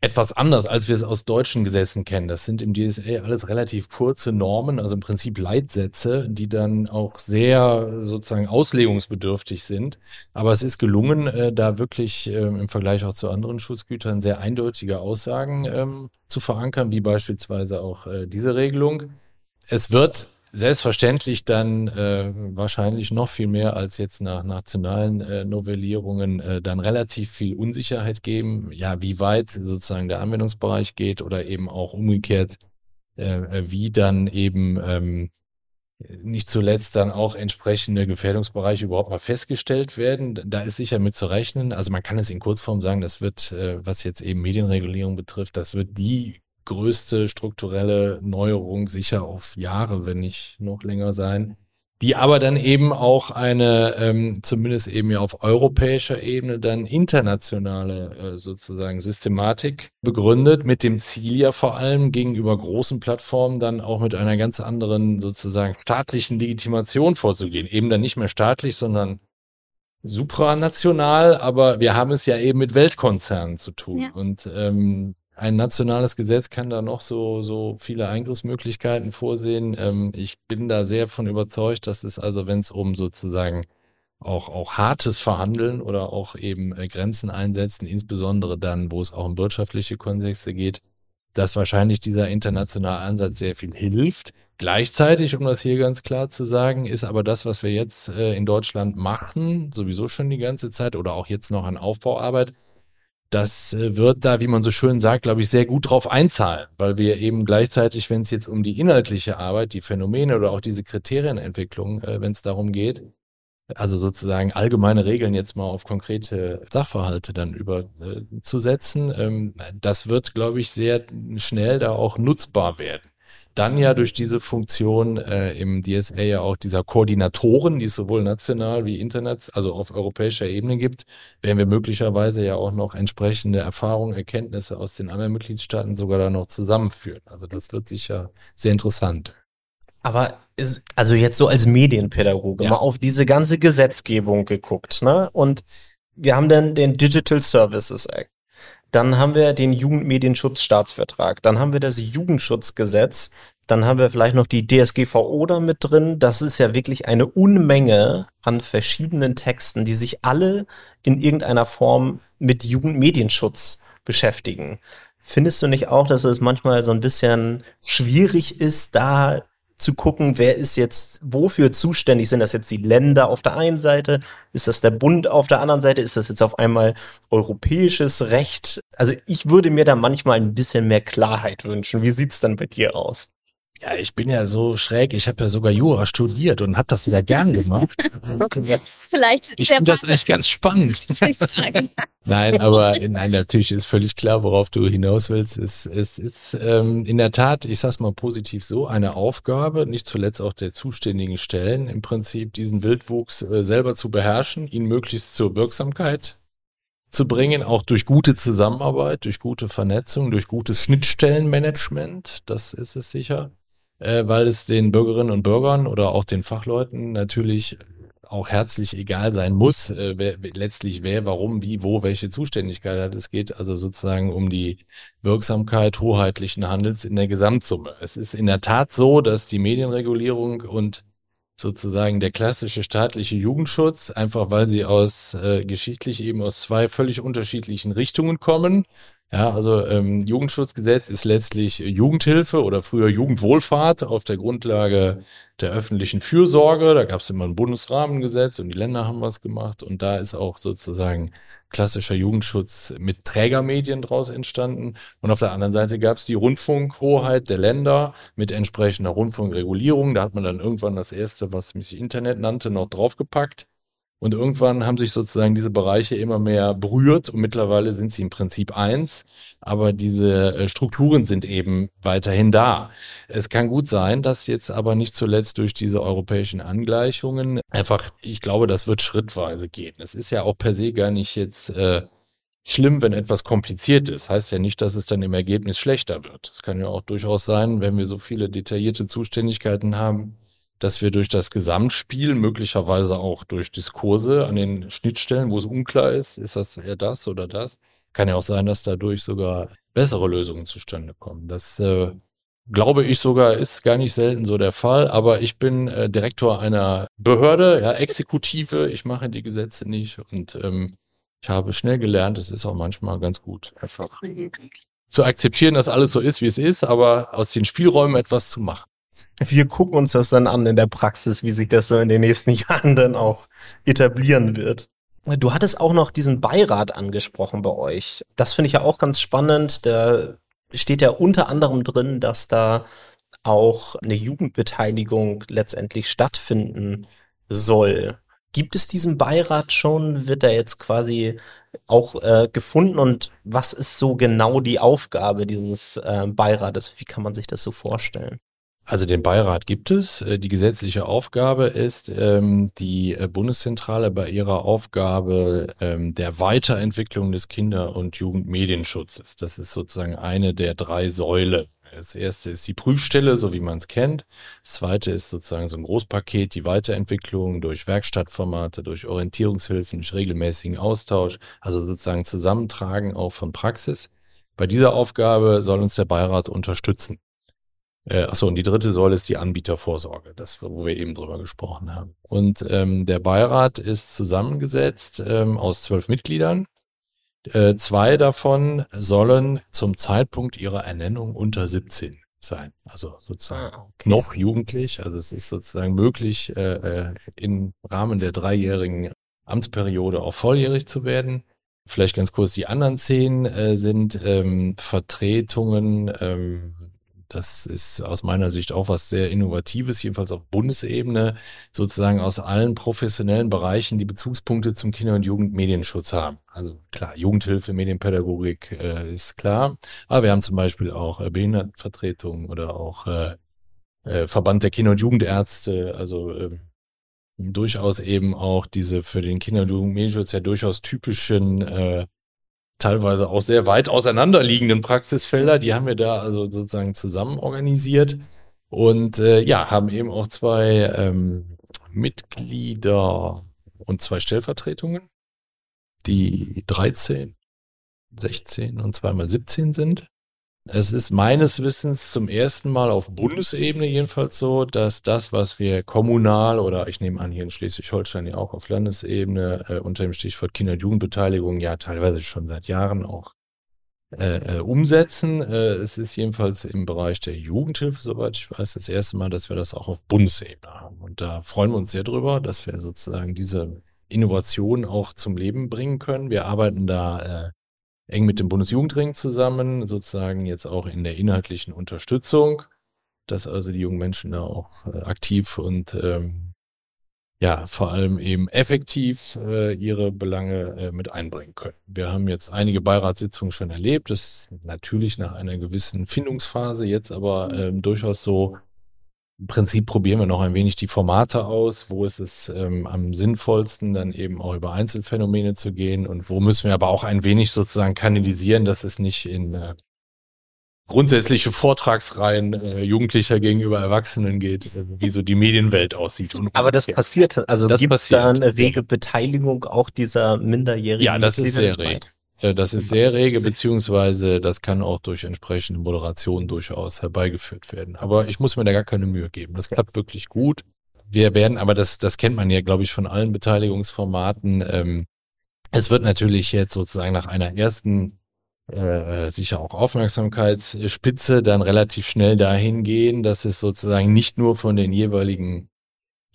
etwas anders, als wir es aus deutschen Gesetzen kennen. Das sind im DSA alles relativ kurze Normen, also im Prinzip Leitsätze, die dann auch sehr sozusagen auslegungsbedürftig sind. Aber es ist gelungen, äh, da wirklich äh, im Vergleich auch zu anderen Schutzgütern sehr eindeutige Aussagen ähm, zu verankern, wie beispielsweise auch äh, diese Regelung. Es wird selbstverständlich dann äh, wahrscheinlich noch viel mehr als jetzt nach nationalen äh, Novellierungen äh, dann relativ viel Unsicherheit geben, ja, wie weit sozusagen der Anwendungsbereich geht oder eben auch umgekehrt, äh, wie dann eben ähm, nicht zuletzt dann auch entsprechende Gefährdungsbereiche überhaupt mal festgestellt werden. Da ist sicher mit zu rechnen. Also man kann es in Kurzform sagen, das wird, äh, was jetzt eben Medienregulierung betrifft, das wird die größte strukturelle Neuerung sicher auf Jahre, wenn nicht noch länger sein, die aber dann eben auch eine, ähm, zumindest eben ja auf europäischer Ebene, dann internationale äh, sozusagen Systematik begründet, mit dem Ziel ja vor allem gegenüber großen Plattformen dann auch mit einer ganz anderen sozusagen staatlichen Legitimation vorzugehen. Eben dann nicht mehr staatlich, sondern supranational, aber wir haben es ja eben mit Weltkonzernen zu tun. Ja. Und ähm, ein nationales Gesetz kann da noch so, so viele Eingriffsmöglichkeiten vorsehen. Ähm, ich bin da sehr von überzeugt, dass es also, wenn es um sozusagen auch, auch hartes Verhandeln oder auch eben äh, Grenzen einsetzen, insbesondere dann, wo es auch um wirtschaftliche Kontexte geht, dass wahrscheinlich dieser internationale Ansatz sehr viel hilft. Gleichzeitig, um das hier ganz klar zu sagen, ist aber das, was wir jetzt äh, in Deutschland machen, sowieso schon die ganze Zeit oder auch jetzt noch an Aufbauarbeit, das äh, wird da, wie man so schön sagt, glaube ich, sehr gut drauf einzahlen, weil wir eben gleichzeitig, wenn es jetzt um die inhaltliche Arbeit, die Phänomene oder auch diese Kriterienentwicklung, äh, wenn es darum geht, also sozusagen allgemeine Regeln jetzt mal auf konkrete Sachverhalte dann überzusetzen, äh, ähm, das wird, glaube ich, sehr schnell da auch nutzbar werden. Dann ja durch diese Funktion äh, im DSA ja auch dieser Koordinatoren, die es sowohl national wie internet, also auf europäischer Ebene gibt, werden wir möglicherweise ja auch noch entsprechende Erfahrungen, Erkenntnisse aus den anderen Mitgliedstaaten sogar da noch zusammenführen. Also das wird sicher sehr interessant. Aber ist, also jetzt so als Medienpädagoge Ja. mal auf diese ganze Gesetzgebung geguckt, ne? Und wir haben dann den Digital Services Act. Dann haben wir den Jugendmedienschutzstaatsvertrag. Dann haben wir das Jugendschutzgesetz. Dann haben wir vielleicht noch die DSGVO da mit drin. Das ist ja wirklich eine Unmenge an verschiedenen Texten, die sich alle in irgendeiner Form mit Jugendmedienschutz beschäftigen. Findest du nicht auch, dass es manchmal so ein bisschen schwierig ist, da zu gucken, wer ist jetzt wofür zuständig? Sind das jetzt die Länder auf der einen Seite? Ist das der Bund auf der anderen Seite? Ist das jetzt auf einmal europäisches Recht? Also ich würde mir da manchmal ein bisschen mehr Klarheit wünschen. Wie sieht's dann bei dir aus? Ja, ich bin ja so schräg. Ich habe ja sogar Jura studiert und habe das wieder gern gemacht. Vielleicht Ich finde das echt ganz spannend. Nein, aber nein, natürlich ist völlig klar, worauf du hinaus willst. Es, es ist ähm, in der Tat, ich sag's mal positiv so, eine Aufgabe, nicht zuletzt auch der zuständigen Stellen, im Prinzip diesen Wildwuchs äh, selber zu beherrschen, ihn möglichst zur Wirksamkeit zu bringen, auch durch gute Zusammenarbeit, durch gute Vernetzung, durch gutes Schnittstellenmanagement, das ist es sicher, äh, weil es den Bürgerinnen und Bürgern oder auch den Fachleuten natürlich auch herzlich egal sein muss, äh, wer, letztlich wer, warum, wie, wo, welche Zuständigkeit hat. Es geht also sozusagen um die Wirksamkeit hoheitlichen Handels in der Gesamtsumme. Es ist in der Tat so, dass die Medienregulierung und sozusagen der klassische staatliche Jugendschutz, einfach weil sie aus äh, geschichtlich eben aus zwei völlig unterschiedlichen Richtungen kommen. Ja, also ähm, Jugendschutzgesetz ist letztlich Jugendhilfe oder früher Jugendwohlfahrt auf der Grundlage der öffentlichen Fürsorge. Da gab es immer ein Bundesrahmengesetz und die Länder haben was gemacht. Und da ist auch sozusagen klassischer Jugendschutz mit Trägermedien draus entstanden. Und auf der anderen Seite gab es die Rundfunkhoheit der Länder mit entsprechender Rundfunkregulierung. Da hat man dann irgendwann das erste, was sich Internet nannte, noch draufgepackt. Und irgendwann haben sich sozusagen diese Bereiche immer mehr berührt und mittlerweile sind sie im Prinzip eins, aber diese äh, Strukturen sind eben weiterhin da. Es kann gut sein, dass jetzt aber nicht zuletzt durch diese europäischen Angleichungen einfach, ich glaube, das wird schrittweise gehen. Es ist ja auch per se gar nicht jetzt äh, schlimm, wenn etwas kompliziert ist. Heißt ja nicht, dass es dann im Ergebnis schlechter wird. Es kann ja auch durchaus sein, wenn wir so viele detaillierte Zuständigkeiten haben, dass wir durch das Gesamtspiel, möglicherweise auch durch Diskurse an den Schnittstellen, wo es unklar ist, ist das eher das oder das, kann ja auch sein, dass dadurch sogar bessere Lösungen zustande kommen. Das äh, glaube ich sogar ist gar nicht selten so der Fall, aber ich bin äh, Direktor einer Behörde, ja, Exekutive, ich mache die Gesetze nicht und ähm, ich habe schnell gelernt, es ist auch manchmal ganz gut, einfach zu akzeptieren, dass alles so ist, wie es ist, aber aus den Spielräumen etwas zu machen. Wir gucken uns das dann an in der Praxis, wie sich das so in den nächsten Jahren dann auch etablieren wird. Du hattest auch noch diesen Beirat angesprochen bei euch. Das finde ich ja auch ganz spannend. Da steht ja unter anderem drin, dass da auch eine Jugendbeteiligung letztendlich stattfinden soll. Gibt es diesen Beirat schon? Wird er jetzt quasi auch äh, gefunden? Und was ist so genau die Aufgabe dieses äh, Beirates? Wie kann man sich das so vorstellen? Also den Beirat gibt es. Äh, Die gesetzliche Aufgabe ist, ähm, die äh, Bundeszentrale bei ihrer Aufgabe ähm, der Weiterentwicklung des Kinder- und Jugendmedienschutzes. Das ist sozusagen eine der drei Säulen. Das erste ist die Prüfstelle, so wie man es kennt. Das zweite ist sozusagen so ein Großpaket, die Weiterentwicklung durch Werkstattformate, durch Orientierungshilfen, durch regelmäßigen Austausch, also sozusagen Zusammentragen auch von Praxis. Bei dieser Aufgabe soll uns der Beirat unterstützen. Äh, achso, und die dritte Säule ist die Anbietervorsorge, das, wo wir eben drüber gesprochen haben. Und ähm, der Beirat ist zusammengesetzt ähm, aus zwölf Mitgliedern. Äh, zwei davon sollen zum Zeitpunkt ihrer Ernennung unter 17 sein. Also sozusagen Ah, okay. noch jugendlich. Also es ist sozusagen möglich, äh, äh, im Rahmen der dreijährigen Amtsperiode auch volljährig zu werden. Vielleicht ganz kurz, die anderen zehn äh, sind ähm, Vertretungen, ähm, das ist aus meiner Sicht auch was sehr Innovatives, jedenfalls auf Bundesebene, sozusagen aus allen professionellen Bereichen, die Bezugspunkte zum Kinder- und Jugendmedienschutz haben. Also klar, Jugendhilfe, Medienpädagogik äh, ist klar, aber wir haben zum Beispiel auch äh, Behindertenvertretungen oder auch äh, äh, Verband der Kinder- und Jugendärzte, also äh, durchaus eben auch diese für den Kinder- und Jugendmedienschutz ja durchaus typischen, äh, teilweise auch sehr weit auseinanderliegenden Praxisfelder, die haben wir da also sozusagen zusammen organisiert und äh, ja, haben eben auch zwei ähm, Mitglieder und zwei Stellvertretungen, die 13, 16 und zweimal 17 sind. Es ist meines Wissens zum ersten Mal auf Bundesebene jedenfalls so, dass das, was wir kommunal oder ich nehme an hier in Schleswig-Holstein ja auch auf Landesebene äh, unter dem Stichwort Kinder- und Jugendbeteiligung ja teilweise schon seit Jahren auch äh, äh, umsetzen. Äh, es ist jedenfalls im Bereich der Jugendhilfe, soweit ich weiß, das erste Mal, dass wir das auch auf Bundesebene haben. Und da freuen wir uns sehr drüber, dass wir sozusagen diese Innovation auch zum Leben bringen können. Wir arbeiten da äh, eng mit dem Bundesjugendring zusammen, sozusagen jetzt auch in der inhaltlichen Unterstützung, dass also die jungen Menschen da auch äh, aktiv und ähm, ja, vor allem eben effektiv äh, ihre Belange äh, mit einbringen können. Wir haben jetzt einige Beiratssitzungen schon erlebt. Das ist natürlich nach einer gewissen Findungsphase jetzt aber ähm, durchaus so, im Prinzip probieren wir noch ein wenig die Formate aus, wo ist es ähm, am sinnvollsten, dann eben auch über Einzelfänomene zu gehen und wo müssen wir aber auch ein wenig sozusagen kanalisieren, dass es nicht in äh, grundsätzliche Vortragsreihen äh, Jugendlicher gegenüber Erwachsenen geht, äh, wie so die Medienwelt aussieht. Und Aber das passiert, also Das gibt es da eine ja. rege Beteiligung auch dieser minderjährigen Ja, das ist sehr rege. Ja, das ist sehr rege, beziehungsweise das kann auch durch entsprechende Moderation durchaus herbeigeführt werden. Aber ich muss mir da gar keine Mühe geben. Das klappt wirklich gut. Wir werden, aber das, das kennt man ja, glaube ich, von allen Beteiligungsformaten. Ähm, es wird natürlich jetzt sozusagen nach einer ersten äh, sicher auch Aufmerksamkeitsspitze dann relativ schnell dahin gehen, dass es sozusagen nicht nur von den jeweiligen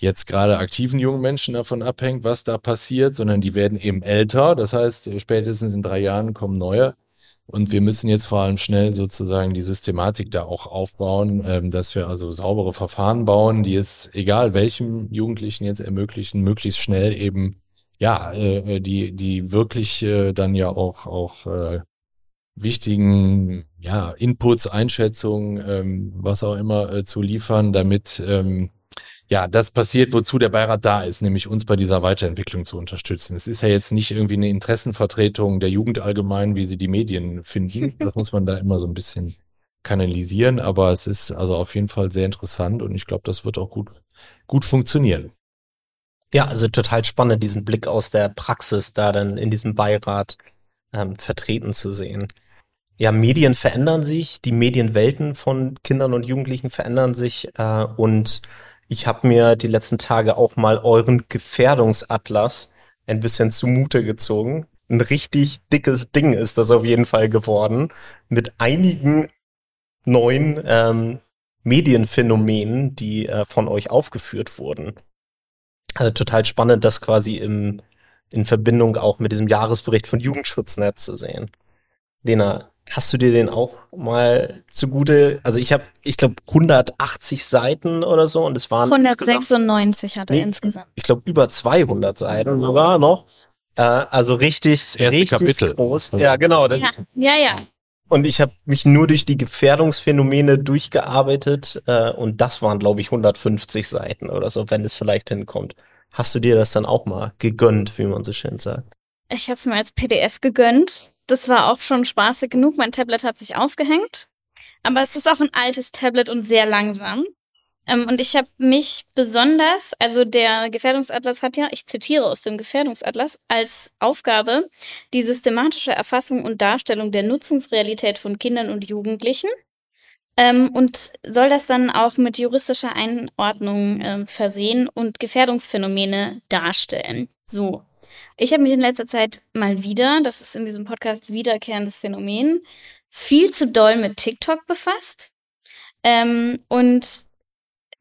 jetzt gerade aktiven jungen Menschen davon abhängt, was da passiert, sondern die werden eben älter. Das heißt, spätestens in drei Jahren kommen neue. Und wir müssen jetzt vor allem schnell sozusagen die Systematik da auch aufbauen, ähm, dass wir also saubere Verfahren bauen, die es, egal welchem Jugendlichen jetzt ermöglichen, möglichst schnell eben, ja, äh, die, die wirklich äh, dann ja auch, auch äh, wichtigen ja, Inputs, Einschätzungen, ähm, was auch immer zu liefern, damit ähm, ja das passiert, wozu der Beirat da ist, nämlich uns bei dieser Weiterentwicklung zu unterstützen. Es ist ja jetzt nicht irgendwie eine Interessenvertretung der Jugend allgemein, wie sie die Medien finden. Das muss man da immer so ein bisschen kanalisieren, aber es ist also auf jeden Fall sehr interessant und ich glaube, das wird auch gut, gut funktionieren. Ja, also total spannend, diesen Blick aus der Praxis da dann in diesem Beirat ähm, vertreten zu sehen. Ja, Medien verändern sich, die Medienwelten von Kindern und Jugendlichen verändern sich äh, und ich habe mir die letzten Tage auch mal euren Gefährdungsatlas ein bisschen zumute gezogen. Ein richtig dickes Ding ist das auf jeden Fall geworden, mit einigen neuen ähm, Medienphänomenen, die äh, von euch aufgeführt wurden. Also total spannend, das quasi im, in Verbindung auch mit diesem Jahresbericht von Jugendschutznet zu sehen. Lena, hast du dir den auch mal zugute? Also ich habe, ich glaube, 180 Seiten oder so und es waren insgesamt, 196 hat er Nee, insgesamt. ich glaube, über 200 Seiten sogar noch. Äh, also richtig, erste richtig Kapitel. groß. Ja, genau. Ja, ja, ja. Und ich habe mich nur durch die Gefährdungsphänomene durchgearbeitet äh, und das waren, glaube ich, 150 Seiten oder so, wenn es vielleicht hinkommt. Hast du dir das dann auch mal gegönnt, wie man so schön sagt? Ich habe es mir als PDF gegönnt. Das war auch schon spaßig genug. Mein Tablet hat sich aufgehängt. Aber es ist auch ein altes Tablet und sehr langsam. Ähm, und ich habe mich besonders, also der Gefährdungsatlas hat ja, ich zitiere aus dem Gefährdungsatlas, als Aufgabe die systematische Erfassung und Darstellung der Nutzungsrealität von Kindern und Jugendlichen. Ähm, und soll das dann auch mit juristischer Einordnung ähm, versehen und Gefährdungsphänomene darstellen. So. Ich habe mich in letzter Zeit mal wieder, das ist in diesem Podcast wiederkehrendes Phänomen, viel zu doll mit TikTok befasst. Ähm, und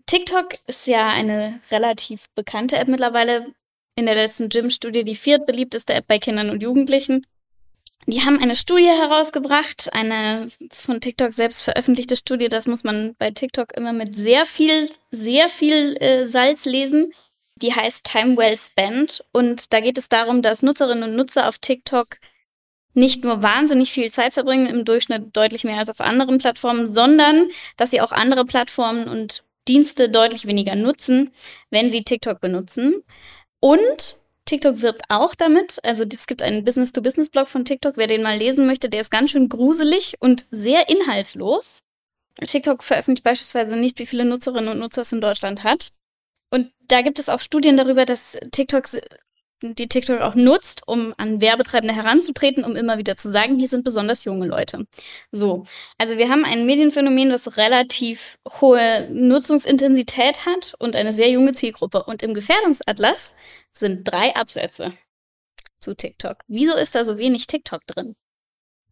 TikTok ist ja eine relativ bekannte App mittlerweile. In der letzten Gym-Studie die viertbeliebteste App bei Kindern und Jugendlichen. Die haben eine Studie herausgebracht, eine von TikTok selbst veröffentlichte Studie. Das muss man bei TikTok immer mit sehr viel, sehr viel äh, Salz lesen. Die heißt Time Well Spent. Und da geht es darum, dass Nutzerinnen und Nutzer auf TikTok nicht nur wahnsinnig viel Zeit verbringen, im Durchschnitt deutlich mehr als auf anderen Plattformen, sondern dass sie auch andere Plattformen und Dienste deutlich weniger nutzen, wenn sie TikTok benutzen. Und TikTok wirbt auch damit. Also es gibt einen Business-to-Business-Blog von TikTok. Wer den mal lesen möchte, der ist ganz schön gruselig und sehr inhaltslos. TikTok veröffentlicht beispielsweise nicht, wie viele Nutzerinnen und Nutzer es in Deutschland hat. Und da gibt es auch Studien darüber, dass TikTok die TikTok auch nutzt, um an Werbetreibende heranzutreten, um immer wieder zu sagen, hier sind besonders junge Leute. So, also wir haben ein Medienphänomen, das relativ hohe Nutzungsintensität hat und eine sehr junge Zielgruppe. Und im Gefährdungsatlas sind drei Absätze zu TikTok. Wieso ist da so wenig TikTok drin?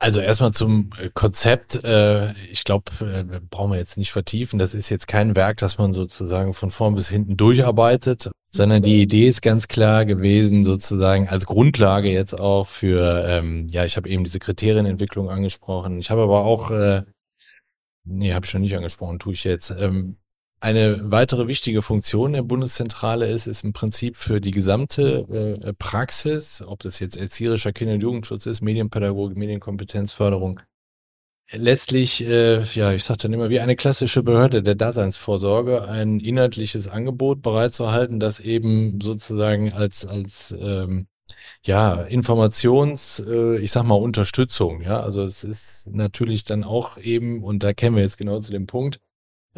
Also erstmal zum äh, Konzept. Äh, ich glaube, äh, brauchen wir jetzt nicht vertiefen. Das ist jetzt kein Werk, das man sozusagen von vorn bis hinten durcharbeitet, sondern die Idee ist ganz klar gewesen, sozusagen als Grundlage jetzt auch für, ähm, ja, ich habe eben diese Kriterienentwicklung angesprochen. Ich habe aber auch, nee, habe ich schon nicht angesprochen, tue ich jetzt. Eine weitere wichtige Funktion der Bundeszentrale ist, ist im Prinzip für die gesamte äh, Praxis, ob das jetzt erzieherischer Kinder- und Jugendschutz ist, Medienpädagogik, Medienkompetenzförderung, letztlich, äh, ja, ich sage dann immer, wie eine klassische Behörde der Daseinsvorsorge, ein inhaltliches Angebot bereitzuhalten, das eben sozusagen als, als ähm, ja, Informations, äh, ich sag mal, Unterstützung, ja, also es ist natürlich dann auch eben, und da kämen wir jetzt genau zu dem Punkt,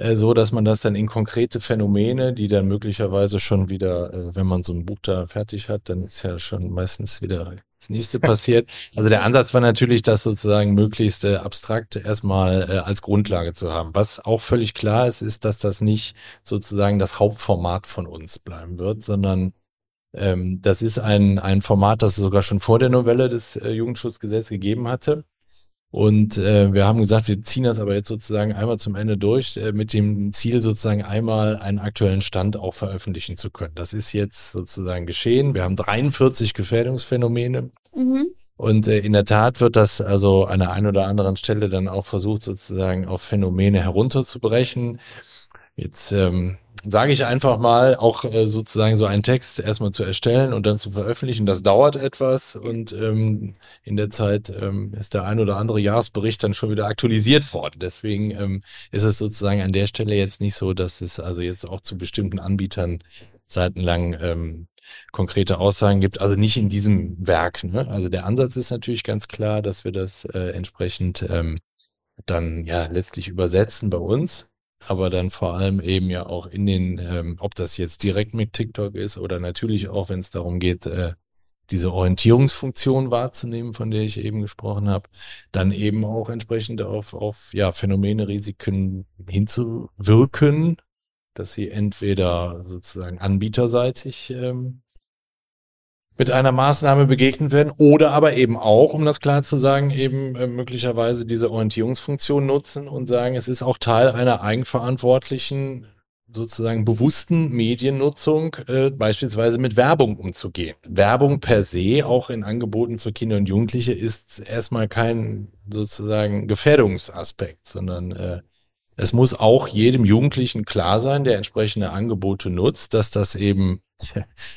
äh, so, dass man das dann in konkrete Phänomene, die dann möglicherweise schon wieder, äh, wenn man so ein Buch da fertig hat, dann ist ja schon meistens wieder das nächste passiert. Also der Ansatz war natürlich, das sozusagen möglichst äh, abstrakt erstmal äh, als Grundlage zu haben. Was auch völlig klar ist, ist, dass das nicht sozusagen das Hauptformat von uns bleiben wird, sondern ähm, das ist ein, ein Format, das es sogar schon vor der Novelle des äh, Jugendschutzgesetzes gegeben hatte. Und äh, wir haben gesagt, wir ziehen das aber jetzt sozusagen einmal zum Ende durch, äh, mit dem Ziel sozusagen einmal einen aktuellen Stand auch veröffentlichen zu können. Das ist jetzt sozusagen geschehen. Wir haben 43 Gefährdungsphänomene. Mhm. Und äh, in der Tat wird das also an der einen oder anderen Stelle dann auch versucht, sozusagen auf Phänomene herunterzubrechen. Jetzt ähm, sage ich einfach mal, auch äh, sozusagen so einen Text erstmal zu erstellen und dann zu veröffentlichen. Das dauert etwas und ähm, in der Zeit ähm, ist der ein oder andere Jahresbericht dann schon wieder aktualisiert worden. Deswegen ähm, ist es sozusagen an der Stelle jetzt nicht so, dass es also jetzt auch zu bestimmten Anbietern seitenlang ähm, konkrete Aussagen gibt, also nicht in diesem Werk. Ne? Also der Ansatz ist natürlich ganz klar, dass wir das äh, entsprechend ähm, dann ja letztlich übersetzen bei uns aber dann vor allem eben ja auch in den, ähm, ob das jetzt direkt mit TikTok ist oder natürlich auch, wenn es darum geht, äh, diese Orientierungsfunktion wahrzunehmen, von der ich eben gesprochen habe, dann eben auch entsprechend auf, auf ja, Phänomene, Risiken hinzuwirken, dass sie entweder sozusagen anbieterseitig ähm, mit einer Maßnahme begegnet werden oder aber eben auch, um das klar zu sagen, eben äh, möglicherweise diese Orientierungsfunktion nutzen und sagen, es ist auch Teil einer eigenverantwortlichen sozusagen bewussten Mediennutzung äh, beispielsweise mit Werbung umzugehen. Werbung per se, auch in Angeboten für Kinder und Jugendliche, ist erstmal kein sozusagen Gefährdungsaspekt, sondern äh, es muss auch jedem Jugendlichen klar sein, der entsprechende Angebote nutzt, dass das eben,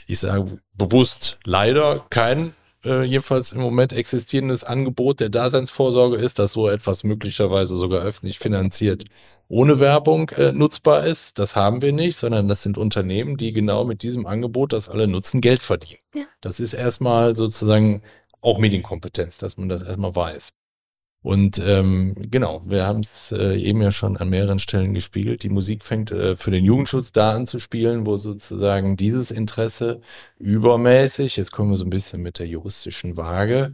ich sage bewusst leider kein äh, jedenfalls im Moment existierendes Angebot der Daseinsvorsorge ist, dass so etwas möglicherweise sogar öffentlich finanziert ohne Werbung äh, nutzbar ist. Das haben wir nicht, sondern das sind Unternehmen, die genau mit diesem Angebot, das alle nutzen, Geld verdienen. Ja. Das ist erstmal sozusagen auch Medienkompetenz, dass man das erstmal weiß. Und ähm, genau, wir haben es äh, eben ja schon an mehreren Stellen gespiegelt. Die Musik fängt äh, für den Jugendschutz da an zu spielen, wo sozusagen dieses Interesse übermäßig, jetzt kommen wir so ein bisschen mit der juristischen Waage,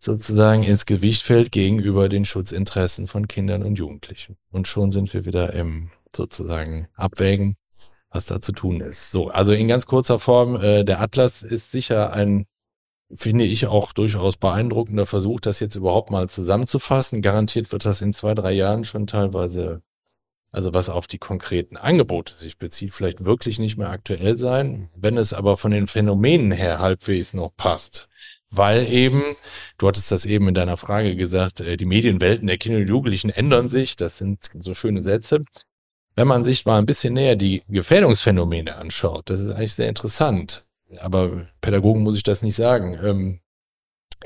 sozusagen ins Gewicht fällt gegenüber den Schutzinteressen von Kindern und Jugendlichen. Und schon sind wir wieder im sozusagen Abwägen, was da zu tun ist. So, also in ganz kurzer Form, äh, der Atlas ist sicher ein finde ich auch durchaus beeindruckender Versuch, das jetzt überhaupt mal zusammenzufassen. Garantiert wird das in zwei, drei Jahren schon teilweise, also was auf die konkreten Angebote sich bezieht, vielleicht wirklich nicht mehr aktuell sein. Wenn es aber von den Phänomenen her halbwegs noch passt, weil eben, du hattest das eben in deiner Frage gesagt, äh, die Medienwelten der Kinder und Jugendlichen ändern sich. Das sind so schöne Sätze. Wenn man sich mal ein bisschen näher die Gefährdungsphänomene anschaut, das ist eigentlich sehr interessant aber Pädagogen muss ich das nicht sagen. Ähm,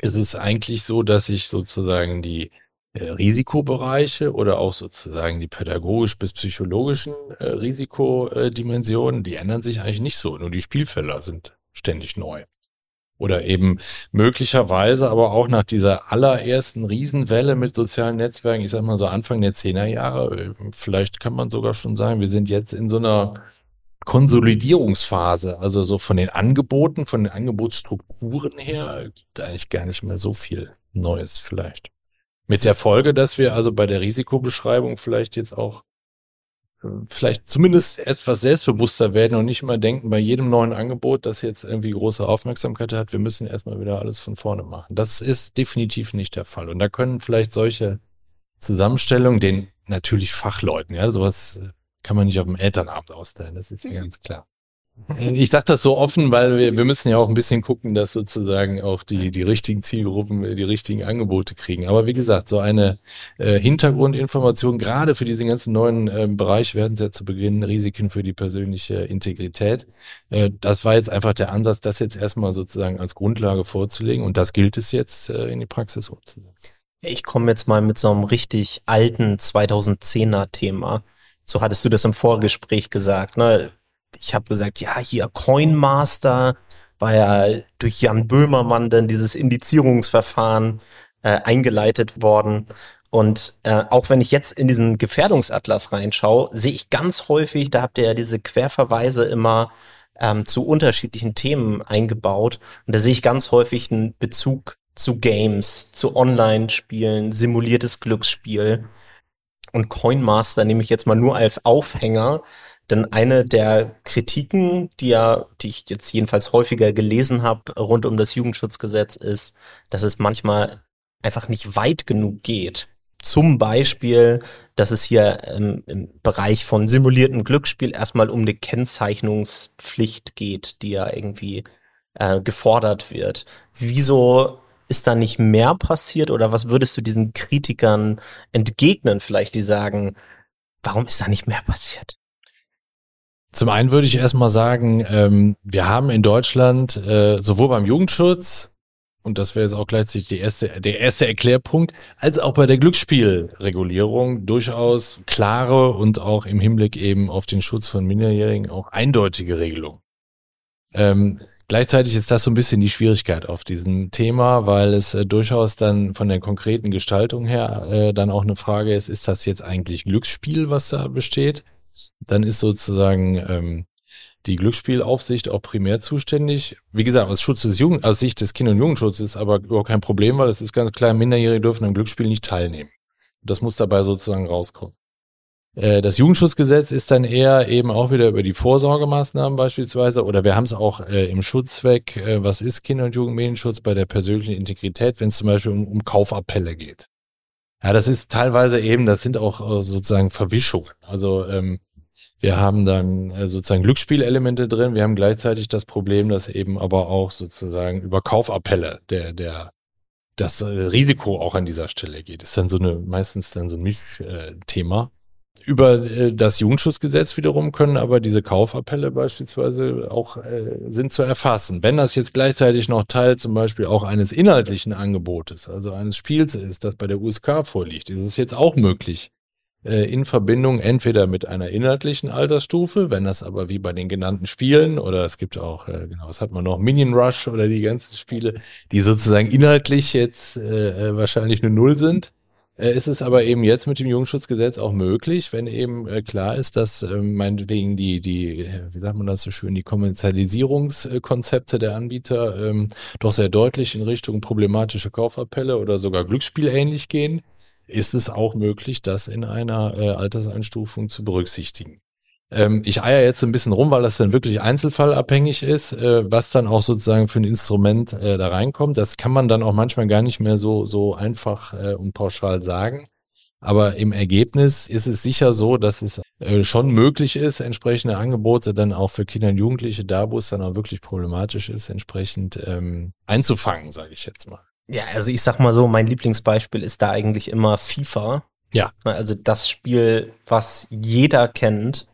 es ist eigentlich so, dass sich sozusagen die äh, Risikobereiche oder auch sozusagen die pädagogisch bis psychologischen äh, Risikodimensionen, die ändern sich eigentlich nicht so. Nur die Spielfelder sind ständig neu. Oder eben möglicherweise aber auch nach dieser allerersten Riesenwelle mit sozialen Netzwerken, ich sag mal so Anfang der Zehnerjahre, äh, vielleicht kann man sogar schon sagen, wir sind jetzt in so einer Konsolidierungsphase. Also so von den Angeboten, von den Angebotsstrukturen her, gibt eigentlich gar nicht mehr so viel Neues vielleicht. Mit der Folge, dass wir also bei der Risikobeschreibung vielleicht jetzt auch äh, vielleicht zumindest etwas selbstbewusster werden und nicht immer denken, bei jedem neuen Angebot, das jetzt irgendwie große Aufmerksamkeit hat, wir müssen erstmal wieder alles von vorne machen. Das ist definitiv nicht der Fall. Und da können vielleicht solche Zusammenstellungen den natürlich Fachleuten, ja, sowas äh, kann man nicht auf dem Elternabend austeilen, das ist ja ganz klar. Ich sage das so offen, weil wir, wir müssen ja auch ein bisschen gucken, dass sozusagen auch die, die richtigen Zielgruppen die richtigen Angebote kriegen. Aber wie gesagt, so eine äh, Hintergrundinformation, gerade für diesen ganzen neuen äh, Bereich, werden Sie ja zu Beginn Risiken für die persönliche Integrität. Äh, das war jetzt einfach der Ansatz, das jetzt erstmal sozusagen als Grundlage vorzulegen und das gilt es jetzt äh, in die Praxis umzusetzen. Ich komme jetzt mal mit so einem richtig alten 2010er Thema. So hattest du das im Vorgespräch gesagt, ne? Ich habe gesagt, ja, hier Coinmaster war ja durch Jan Böhmermann dann dieses Indizierungsverfahren äh, eingeleitet worden. Und äh, auch wenn ich jetzt in diesen Gefährdungsatlas reinschaue, sehe ich ganz häufig, da habt ihr ja diese Querverweise immer ähm, zu unterschiedlichen Themen eingebaut. Und da sehe ich ganz häufig einen Bezug zu Games, zu Online-Spielen, simuliertes Glücksspiel. Und Coinmaster nehme ich jetzt mal nur als Aufhänger, denn eine der Kritiken, die ja, die ich jetzt jedenfalls häufiger gelesen habe rund um das Jugendschutzgesetz, ist, dass es manchmal einfach nicht weit genug geht. Zum Beispiel, dass es hier ähm, im Bereich von simulierten Glücksspiel erstmal um eine Kennzeichnungspflicht geht, die ja irgendwie äh, gefordert wird. Wieso ist da nicht mehr passiert oder was würdest du diesen Kritikern entgegnen, vielleicht die sagen, warum ist da nicht mehr passiert? Zum einen würde ich erstmal sagen, ähm, wir haben in Deutschland äh, sowohl beim Jugendschutz, und das wäre jetzt auch gleichzeitig die erste, der erste Erklärpunkt, als auch bei der Glücksspielregulierung durchaus klare und auch im Hinblick eben auf den Schutz von Minderjährigen auch eindeutige Regelungen. Ähm, Gleichzeitig ist das so ein bisschen die Schwierigkeit auf diesem Thema, weil es äh, durchaus dann von der konkreten Gestaltung her äh, dann auch eine Frage ist, ist das jetzt eigentlich Glücksspiel, was da besteht? Dann ist sozusagen ähm, die Glücksspielaufsicht auch primär zuständig. Wie gesagt, aus Schutz des Jugend, aus Sicht des Kinder- und Jugendschutzes ist aber überhaupt kein Problem, weil es ist ganz klar, Minderjährige dürfen am Glücksspiel nicht teilnehmen. Das muss dabei sozusagen rauskommen. Äh, das Jugendschutzgesetz ist dann eher eben auch wieder über die Vorsorgemaßnahmen beispielsweise oder wir haben es auch äh, im Schutzzweck, äh, was ist Kinder- und Jugendmedienschutz bei der persönlichen Integrität, wenn es zum Beispiel um, um Kaufappelle geht. Ja, das ist teilweise eben, das sind auch äh, sozusagen Verwischungen. Also ähm, wir haben dann äh, sozusagen Glücksspielelemente drin, wir haben gleichzeitig das Problem, dass eben aber auch sozusagen über Kaufappelle der, der das äh, Risiko auch an dieser Stelle geht. Das ist dann so eine, meistens dann so ein Mischthema. Über äh, das Jugendschutzgesetz wiederum können aber diese Kaufappelle beispielsweise auch äh, sind zu erfassen. Wenn das jetzt gleichzeitig noch Teil zum Beispiel auch eines inhaltlichen Angebotes, also eines Spiels ist, das bei der USK vorliegt, ist es jetzt auch möglich, äh, in Verbindung entweder mit einer inhaltlichen Altersstufe, wenn das aber wie bei den genannten Spielen oder es gibt auch, äh, genau, was hat man noch, Minion Rush oder die ganzen Spiele, die sozusagen inhaltlich jetzt äh, äh wahrscheinlich eine Null sind, ist es aber eben jetzt mit dem Jugendschutzgesetz auch möglich, wenn eben äh, klar ist, dass äh, meinetwegen die, die, wie sagt man das so schön, die Kommerzialisierungskonzepte der Anbieter ähm, doch sehr deutlich in Richtung problematische Kaufappelle oder sogar glücksspielähnlich gehen, ist es auch möglich, das in einer äh, Alterseinstufung zu berücksichtigen. Ähm, ich eier jetzt ein bisschen rum, weil das dann wirklich einzelfallabhängig ist, äh, was dann auch sozusagen für ein Instrument äh, da reinkommt. Das kann man dann auch manchmal gar nicht mehr so, so einfach äh, und pauschal sagen. Aber im Ergebnis ist es sicher so, dass es äh, schon möglich ist, entsprechende Angebote dann auch für Kinder und Jugendliche, da wo es dann auch wirklich problematisch ist, entsprechend ähm, einzufangen, sage ich jetzt mal. Ja, also ich sag mal so, mein Lieblingsbeispiel ist da eigentlich immer FIFA. Ja. Also das Spiel, was jeder kennt,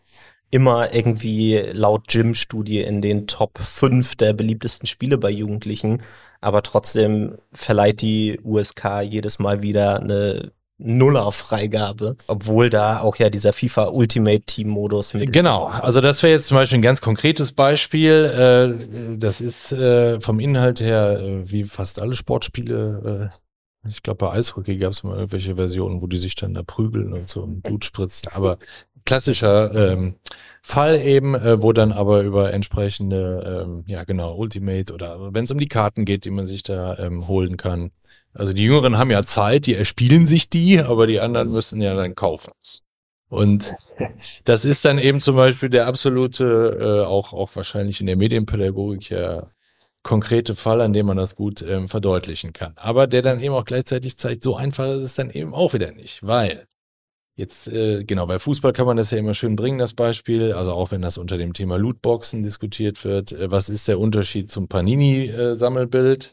immer irgendwie laut Gym-Studie in den Top 5 der beliebtesten Spiele bei Jugendlichen. Aber trotzdem verleiht die USK jedes Mal wieder eine Nuller-Freigabe, obwohl da auch ja dieser FIFA Ultimate Team Modus mit. Genau, also das wäre jetzt zum Beispiel ein ganz konkretes Beispiel. Äh, das ist äh, vom Inhalt her äh, wie fast alle Sportspiele. Ich glaube, bei Eishockey gab es mal irgendwelche Versionen, wo die sich dann da prügeln und so und Blut spritzen. Aber klassischer ähm, Fall eben, äh, wo dann aber über entsprechende, ähm, ja genau, Ultimate oder wenn es um die Karten geht, die man sich da ähm, holen kann, also die Jüngeren haben ja Zeit, die erspielen sich die, aber die anderen müssen ja dann kaufen. Und das ist dann eben zum Beispiel der absolute, äh, auch, auch wahrscheinlich in der Medienpädagogik ja konkrete Fall, an dem man das gut ähm, verdeutlichen kann. Aber der dann eben auch gleichzeitig zeigt, so einfach ist es dann eben auch wieder nicht, weil jetzt, äh, genau, bei Fußball kann man das ja immer schön bringen, das Beispiel, also auch wenn das unter dem Thema Lootboxen diskutiert wird, äh, was ist der Unterschied zum Panini-Sammelbild? Äh,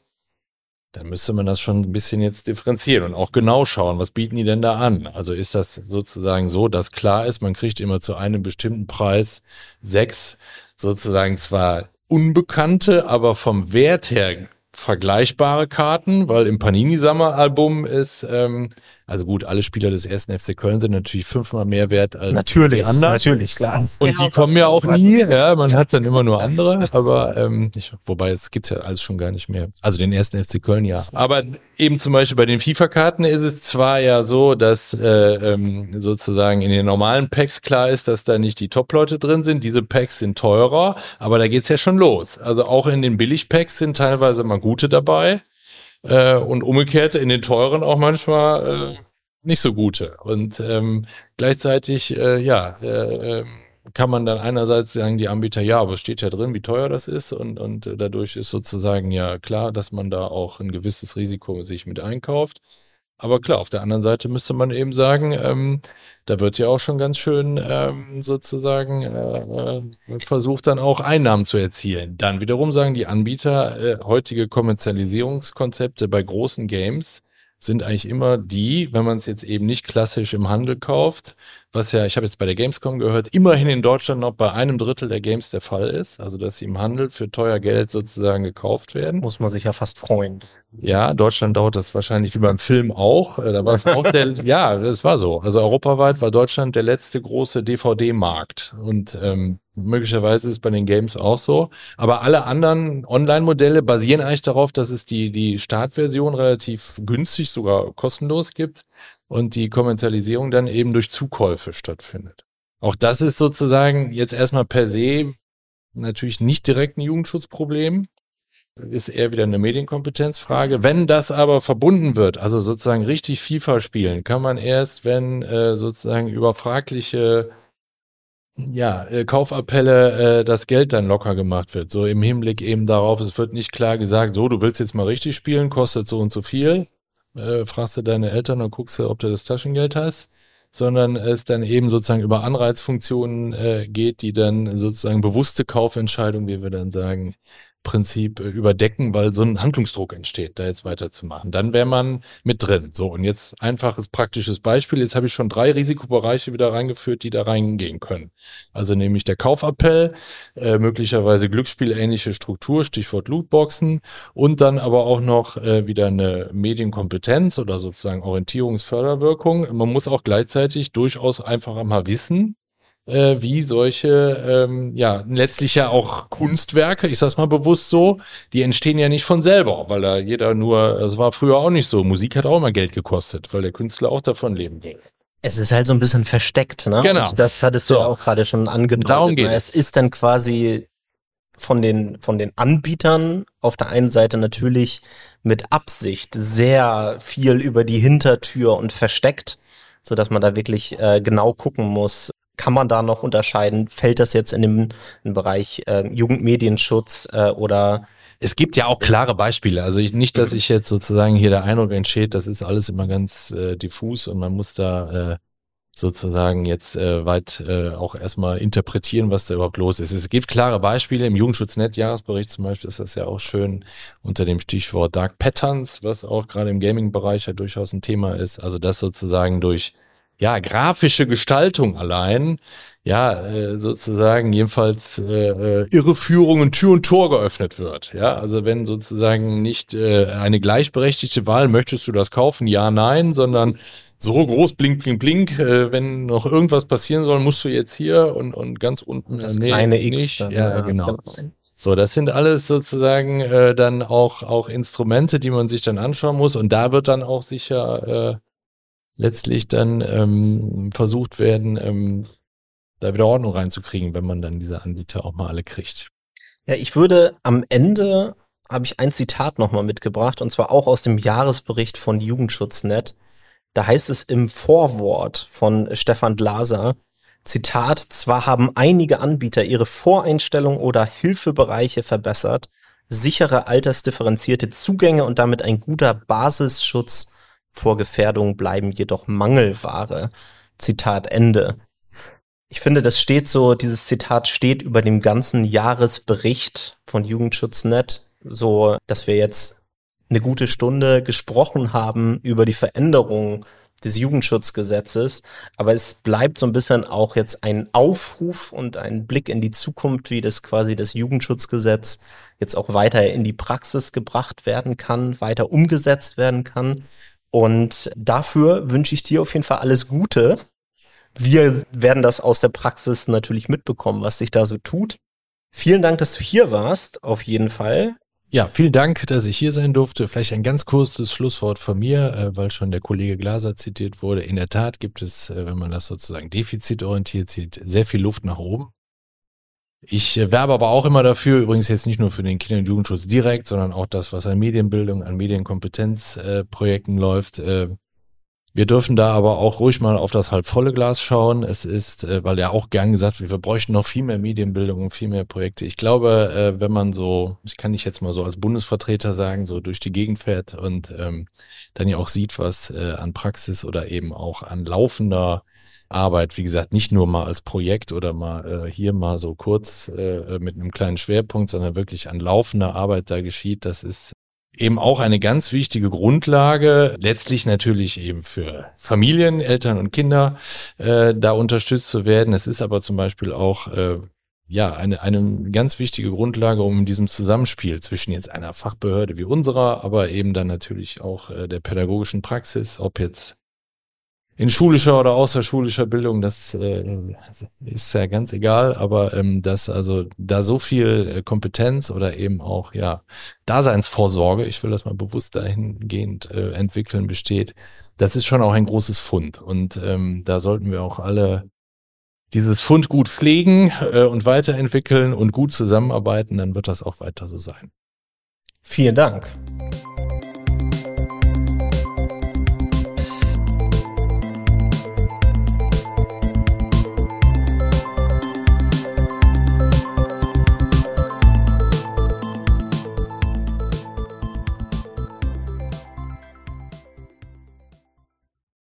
dann müsste man das schon ein bisschen jetzt differenzieren und auch genau schauen, was bieten die denn da an? Also ist das sozusagen so, dass klar ist, man kriegt immer zu einem bestimmten Preis sechs sozusagen zwar unbekannte, aber vom Wert her vergleichbare Karten, weil im Panini-Sammelalbum ist ähm, also gut, alle Spieler des ersten FC Köln sind natürlich fünfmal mehr wert als natürlich, die anderen. Natürlich, klar. Und die kommen ja auch nie, ja, man hat dann immer nur andere, aber ähm, ich, wobei es gibt's ja alles schon gar nicht mehr. Also den ersten FC Köln ja. Aber eben zum Beispiel bei den FIFA-Karten ist es zwar ja so, dass äh, ähm, sozusagen in den normalen Packs klar ist, dass da nicht die Top-Leute drin sind. Diese Packs sind teurer, aber da geht's ja schon los. Also auch in den Billig-Packs sind teilweise mal gute dabei. Äh, und umgekehrt in den teuren auch manchmal äh, nicht so gute. Und ähm, gleichzeitig, äh, ja, äh, ähm, kann man dann einerseits sagen, die Anbieter, ja, aber es steht ja drin, wie teuer das ist und, und äh, dadurch ist sozusagen ja klar, dass man da auch ein gewisses Risiko sich mit einkauft. Aber klar, auf der anderen Seite müsste man eben sagen, ähm, da wird ja auch schon ganz schön ähm, sozusagen äh, äh, versucht dann auch Einnahmen zu erzielen. Dann wiederum sagen die Anbieter, äh, heutige Kommerzialisierungskonzepte bei großen Games sind eigentlich immer die, wenn man es jetzt eben nicht klassisch im Handel kauft, was ja, ich habe jetzt bei der Gamescom gehört, immerhin in Deutschland noch bei einem Drittel der Games der Fall ist, also dass sie im Handel für teuer Geld sozusagen gekauft werden. Muss man sich ja fast freuen. Ja, Deutschland dauert das wahrscheinlich wie beim Film auch. Äh, da war es auch der, ja, das war so. Also europaweit war Deutschland der letzte große DVD-Markt und ähm, Möglicherweise ist es bei den Games auch so. Aber alle anderen Online-Modelle basieren eigentlich darauf, dass es die, die Startversion relativ günstig, sogar kostenlos gibt und die Kommerzialisierung dann eben durch Zukäufe stattfindet. Auch das ist sozusagen jetzt erstmal per se natürlich nicht direkt ein Jugendschutzproblem. Ist eher wieder eine Medienkompetenzfrage. Wenn das aber verbunden wird, also sozusagen richtig FIFA spielen, kann man erst, wenn äh, sozusagen über fragliche ja, äh, Kaufappelle, äh, das Geld dann locker gemacht wird. So im Hinblick eben darauf, es wird nicht klar gesagt, so, du willst jetzt mal richtig spielen, kostet so und so viel äh, fragst du deine Eltern und guckst ob du das Taschengeld hast, sondern es dann eben sozusagen über Anreizfunktionen äh, geht, die dann sozusagen bewusste Kaufentscheidungen, wie wir dann sagen, Prinzip überdecken, weil so ein Handlungsdruck entsteht, da jetzt weiterzumachen. Dann wäre man mit drin. So, und jetzt einfaches praktisches Beispiel. Jetzt habe ich schon drei Risikobereiche wieder reingeführt, die da reingehen können. Also nämlich der Kaufappell, äh, möglicherweise glücksspielähnliche Struktur, Stichwort Lootboxen und dann aber auch noch äh, wieder eine Medienkompetenz oder sozusagen Orientierungsförderwirkung. Man muss auch gleichzeitig durchaus einfach mal wissen, äh, wie solche, ähm, ja, letztlich ja auch Kunstwerke, ich sag's mal bewusst so, die entstehen ja nicht von selber, weil da jeder nur, es war früher auch nicht so, Musik hat auch immer Geld gekostet, weil der Künstler auch davon leben will. Es ist halt so ein bisschen versteckt, ne? Genau. Und das hattest du ja auch gerade schon angedeutet. Darum geht ne? es. Es ist dann quasi von den, von den Anbietern auf der einen Seite natürlich mit Absicht sehr viel über die Hintertür und versteckt, so dass man da wirklich äh, genau gucken muss, kann man da noch unterscheiden? Fällt das jetzt in den, Bereich äh, Jugendmedienschutz äh, oder es gibt ja auch klare Beispiele. Also ich, nicht, dass ich jetzt sozusagen hier der Eindruck entsteht, das ist alles immer ganz äh, diffus und man muss da äh, sozusagen jetzt äh, weit äh, auch erstmal interpretieren, was da überhaupt los ist. Es gibt klare Beispiele. Im Jugendschutznet-Jahresbericht zum Beispiel ist das ja auch schön unter dem Stichwort Dark Patterns, was auch gerade im Gaming-Bereich ja durchaus ein Thema ist. Also das sozusagen durch ja, grafische Gestaltung allein, ja, äh, sozusagen jedenfalls äh, äh, Irreführungen Tür und Tor geöffnet wird. Ja, also wenn sozusagen nicht äh, eine gleichberechtigte Wahl, möchtest du das kaufen? Ja, nein, sondern so groß, blink, blink, blink. Äh, wenn noch irgendwas passieren soll, musst du jetzt hier und, und ganz unten. Das nee, kleine X nicht. Dann, ja, ja, genau. So, das sind alles sozusagen äh, dann auch, auch Instrumente, die man sich dann anschauen muss. Und da wird dann auch sicher äh, letztlich dann ähm, versucht werden, ähm, da wieder Ordnung reinzukriegen, wenn man dann diese Anbieter auch mal alle kriegt. Ja, ich würde am Ende habe ich ein Zitat nochmal mitgebracht und zwar auch aus dem Jahresbericht von Jugendschutznet. Da heißt es im Vorwort von Stefan Glaser, Zitat, zwar haben einige Anbieter ihre Voreinstellung oder Hilfebereiche verbessert, sichere altersdifferenzierte Zugänge und damit ein guter Basisschutz vor Gefährdung bleiben jedoch Mangelware. Zitat Ende. Ich finde, das steht so, dieses Zitat steht über dem ganzen Jahresbericht von Jugendschutznet, so, dass wir jetzt eine gute Stunde gesprochen haben über die Veränderungen des Jugendschutzgesetzes, aber es bleibt so ein bisschen auch jetzt ein Aufruf und ein Blick in die Zukunft, wie das quasi das Jugendschutzgesetz jetzt auch weiter in die Praxis gebracht werden kann, weiter umgesetzt werden kann. Und dafür wünsche ich dir auf jeden Fall alles Gute. Wir werden das aus der Praxis natürlich mitbekommen, was sich da so tut. Vielen Dank, dass du hier warst, auf jeden Fall. Ja, vielen Dank, dass ich hier sein durfte. Vielleicht ein ganz kurzes Schlusswort von mir, äh, weil schon der Kollege Glaser zitiert wurde. In der Tat gibt es, äh, wenn man das sozusagen defizitorientiert sieht, sehr viel Luft nach oben. Ich äh, werbe aber auch immer dafür, übrigens jetzt nicht nur für den Kinder- und Jugendschutz direkt, sondern auch das, was an Medienbildung, an Medienkompetenzprojekten läuft, wir dürfen da aber auch ruhig mal auf das halb volle Glas schauen. Es ist, äh, weil ja auch gern gesagt wird, wir bräuchten noch viel mehr Medienbildung und viel mehr Projekte. Ich glaube, äh, wenn man so, ich kann nicht jetzt mal so als Bundesvertreter sagen, so durch die Gegend fährt und ähm, dann ja auch sieht, was äh, an Praxis oder eben auch an laufender Arbeit, wie gesagt, nicht nur mal als Projekt oder mal äh, hier mal so kurz äh, mit einem kleinen Schwerpunkt, sondern wirklich an laufender Arbeit da geschieht, das ist eben auch eine ganz wichtige Grundlage, letztlich natürlich eben für Familien, Eltern und Kinder äh, da unterstützt zu werden. Es ist aber zum Beispiel auch äh, ja eine, eine ganz wichtige Grundlage, um in diesem Zusammenspiel zwischen jetzt einer Fachbehörde wie unserer, aber eben dann natürlich auch äh, der pädagogischen Praxis, ob jetzt in schulischer oder außerschulischer Bildung, das äh, ist ja ganz egal, aber ähm, dass also da so viel äh, Kompetenz oder eben auch ja Daseinsvorsorge, ich will das mal bewusst dahingehend äh, entwickeln, besteht, das ist schon auch ein großes Fund und ähm, da sollten wir auch alle dieses Fund gut pflegen äh, und weiterentwickeln und gut zusammenarbeiten, dann wird das auch weiter so sein. Vielen Dank.